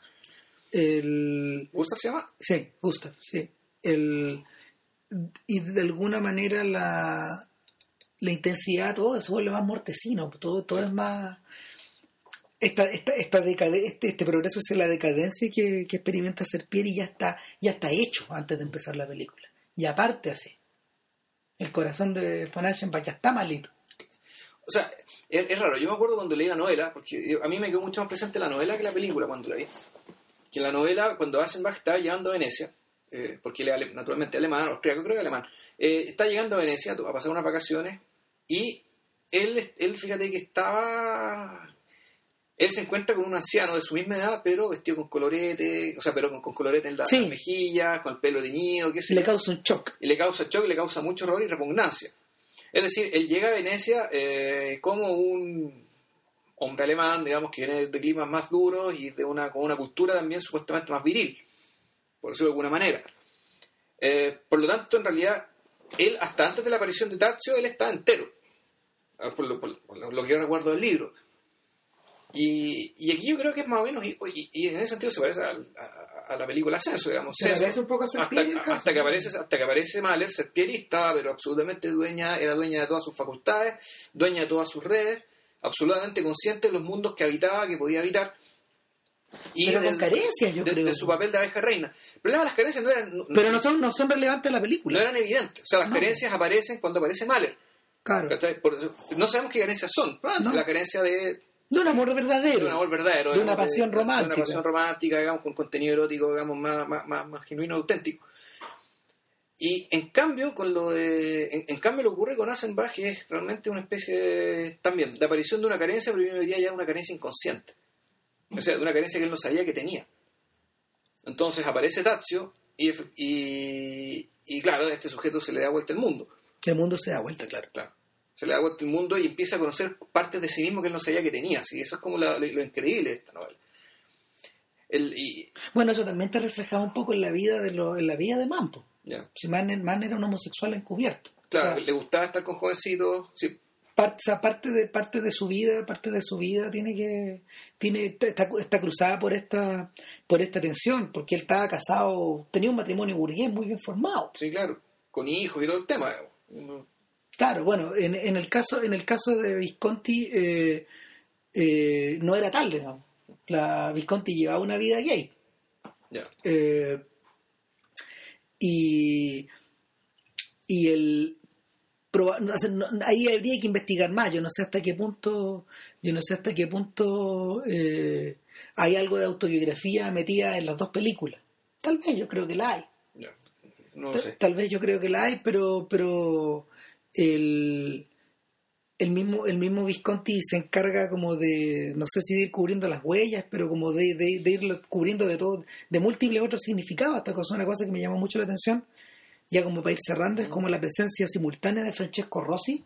el, ¿Gustav se llama? Sí, Gustav, sí. El, y de alguna manera la, la intensidad, todo se vuelve más mortecino, todo, todo es más... Esta, esta, esta decade- este, este progreso hacia la decadencia que, que experimenta Serpieri ya está, ya está hecho antes de empezar la película. Y aparte así. El corazón de Von Aschenbach ya está malito. O sea, es, raro. Yo me acuerdo cuando leí la novela, porque yo- a mí me quedó mucho más presente la novela que la película cuando la vi. Que en la novela, cuando Asenbach está llegando a Venecia, eh, porque él es naturalmente alemán, austriaco, creo que alemán, eh, está llegando a Venecia a pasar unas vacaciones y él, él, fíjate que estaba... Él se encuentra con un anciano de su misma edad, pero vestido con colorete, o sea, pero con, con colorete en las Sí. mejillas, con el pelo teñido, qué sé Le causa un shock. y le causa shock, le causa mucho horror y repugnancia. Es decir, él llega a Venecia eh, como un hombre alemán, digamos, que viene de climas más duros y de una, con una cultura también supuestamente más viril, por decirlo de alguna manera. Eh, por lo tanto, en realidad, él, hasta antes de la aparición de Tazio, él estaba entero, Ah, por lo, por lo- lo que yo recuerdo del libro. Y, y aquí yo creo que es más o menos, y, en ese sentido se parece al- a, a la película Ascenso, digamos. Se Censo. parece un poco a hasta, Serpieri hasta que aparece hasta que aparece Mahler, Serpieri estaba pero absolutamente dueña, era dueña de todas sus facultades, dueña de todas sus redes, absolutamente consciente de los mundos que habitaba, que podía habitar. Y Pero con carencias, yo de, creo. de su papel de abeja reina. El problema de las carencias no eran, no, Pero no son, no son relevantes en la película. no eran evidentes. O sea, las No. carencias aparecen cuando aparece Mahler. claro. no sabemos qué carencias son. Probablemente No. la carencia de, De un amor verdadero. de un amor verdadero. De una digamos, pasión de romántica. una pasión romántica, digamos, con contenido erótico, digamos, más, más, más, más genuino, auténtico. Y en cambio, con lo de. En, en cambio, lo que ocurre con Asenbach es realmente una especie de, también de aparición de una carencia, pero yo diría ya de una carencia inconsciente. O sea, de una carencia que él no sabía que tenía. Entonces aparece Tazio y, y, y claro, a este sujeto se le da vuelta el mundo. El mundo se da vuelta, claro. Claro. Se le da vuelta el mundo y empieza a conocer partes de sí mismo que él no sabía que tenía. Así, eso es como la- lo, lo increíble de esta novela. El, y, Bueno, eso también está reflejado un poco en la vida de lo, en la vida de Mampo. ya. Si Mann, Mann era un homosexual encubierto. Claro, O sea, le gustaba estar con jovencitos. Sí, parte, o sea, parte de parte de su vida, parte de su vida tiene que tiene está, está cruzada por esta por esta tensión, porque él estaba casado, tenía un matrimonio burgués muy bien formado. sí, claro. Con hijos y todo el tema. digamos. Claro, bueno, en, en el caso en el caso de Visconti eh, eh, no era tal, digamos. La Visconti llevaba una vida gay. Ya. Eh, y y el no, no, ahí habría que investigar más yo no sé hasta qué punto yo no sé hasta qué punto eh, hay algo de autobiografía metida en las dos películas tal vez yo creo que la hay ya. No tal, sé. tal vez yo creo que la hay pero pero el el mismo el mismo Visconti se encarga como de no sé si de ir cubriendo las huellas pero como de, de, de irlo cubriendo de todo de múltiples otros significados. Esta cosa una cosa que me llamó mucho la atención. Ya como para ir cerrando, es como la presencia simultánea de Francesco Rossi,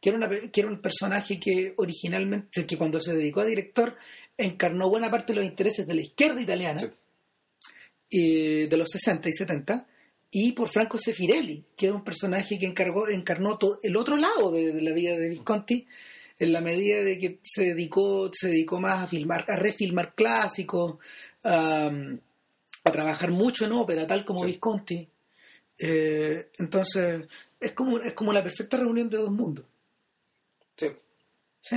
que era, una, que era un personaje que originalmente, que cuando se dedicó a director, encarnó buena parte de los intereses de la izquierda italiana, de los 60 y 70, y por Franco Sefirelli, que era un personaje que encargó, encarnó el otro lado de, la vida de Visconti, en la medida de que se dedicó, se dedicó más a filmar, a refilmar clásicos, a, trabajar mucho en ópera, tal como Visconti. Eh, entonces, es como, es como la perfecta reunión de dos mundos. Sí. Sí.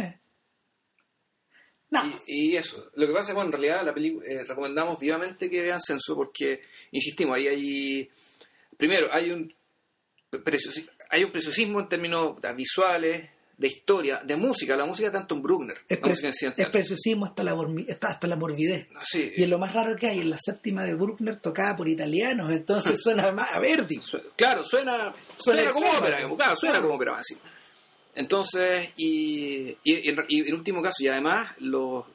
Y, eso, lo que pasa es que bueno, en realidad la película eh, recomendamos vivamente que vean Censo porque, insistimos, ahí hay, primero, hay un, hay un preciosismo en términos visuales, de historia, de música, la música tanto en Bruckner, es, es preciosismo hasta la, hasta la morbidez. Y es lo más raro que hay, en la séptima de Bruckner tocada por italianos, entonces <laughs> suena más a Verdi. claro, suena, suena, como ópera, claro, suena como ópera así. Entonces, y, y, en último caso, y además, los,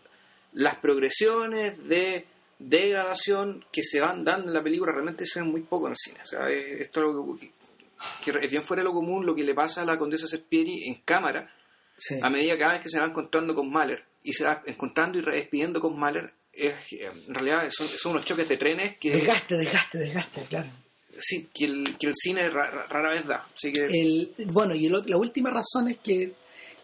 las progresiones de degradación que se van dando en la película realmente se ven muy poco en el cine. O sea, esto es algo que, es bien fuera de lo común lo que le pasa a la condesa Serpieri en cámara, a medida que cada vez que se va encontrando con Mahler y se va encontrando y despidiendo con Mahler, es, en realidad son, son unos choques de trenes que... Desgaste, desgaste, desgaste, claro sí, que el, que el cine rara, vez da. el, bueno, y la última razón es que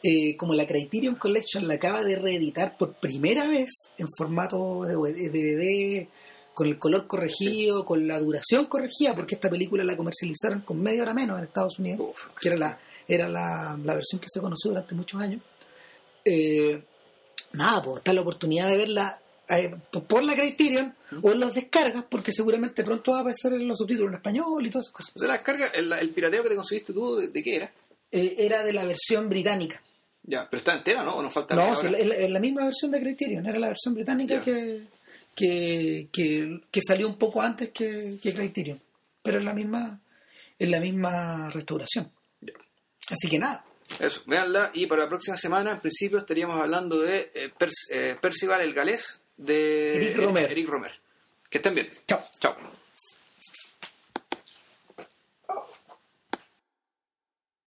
eh, como la Criterion Collection la acaba de reeditar por primera vez en formato de DVD, con el color corregido, con la duración corregida, porque esta película la comercializaron con media hora menos en Estados Unidos, que era la era la, versión que se conoció durante muchos años. Eh, nada, pues está la oportunidad de verla eh, por la Criterion o en los descargas, porque seguramente pronto va a aparecer en los subtítulos en español y todas esas cosas. O sea, la descarga, el, pirateo que te conseguiste tú, ¿de, qué era? Eh, era de la versión británica. Ya, pero está entera, ¿no? ¿O nos falta No, es la, misma versión de Criterion, era la versión británica que, que, que, salió un poco antes que, que Criterion, pero es la misma, es la misma restauración. Así que nada. Eso, véanla. Y para la próxima semana, en principio, estaríamos hablando de eh, eh Percival el Galés de Eric Romer. Eric Romer. Que estén bien. Chao. Chao.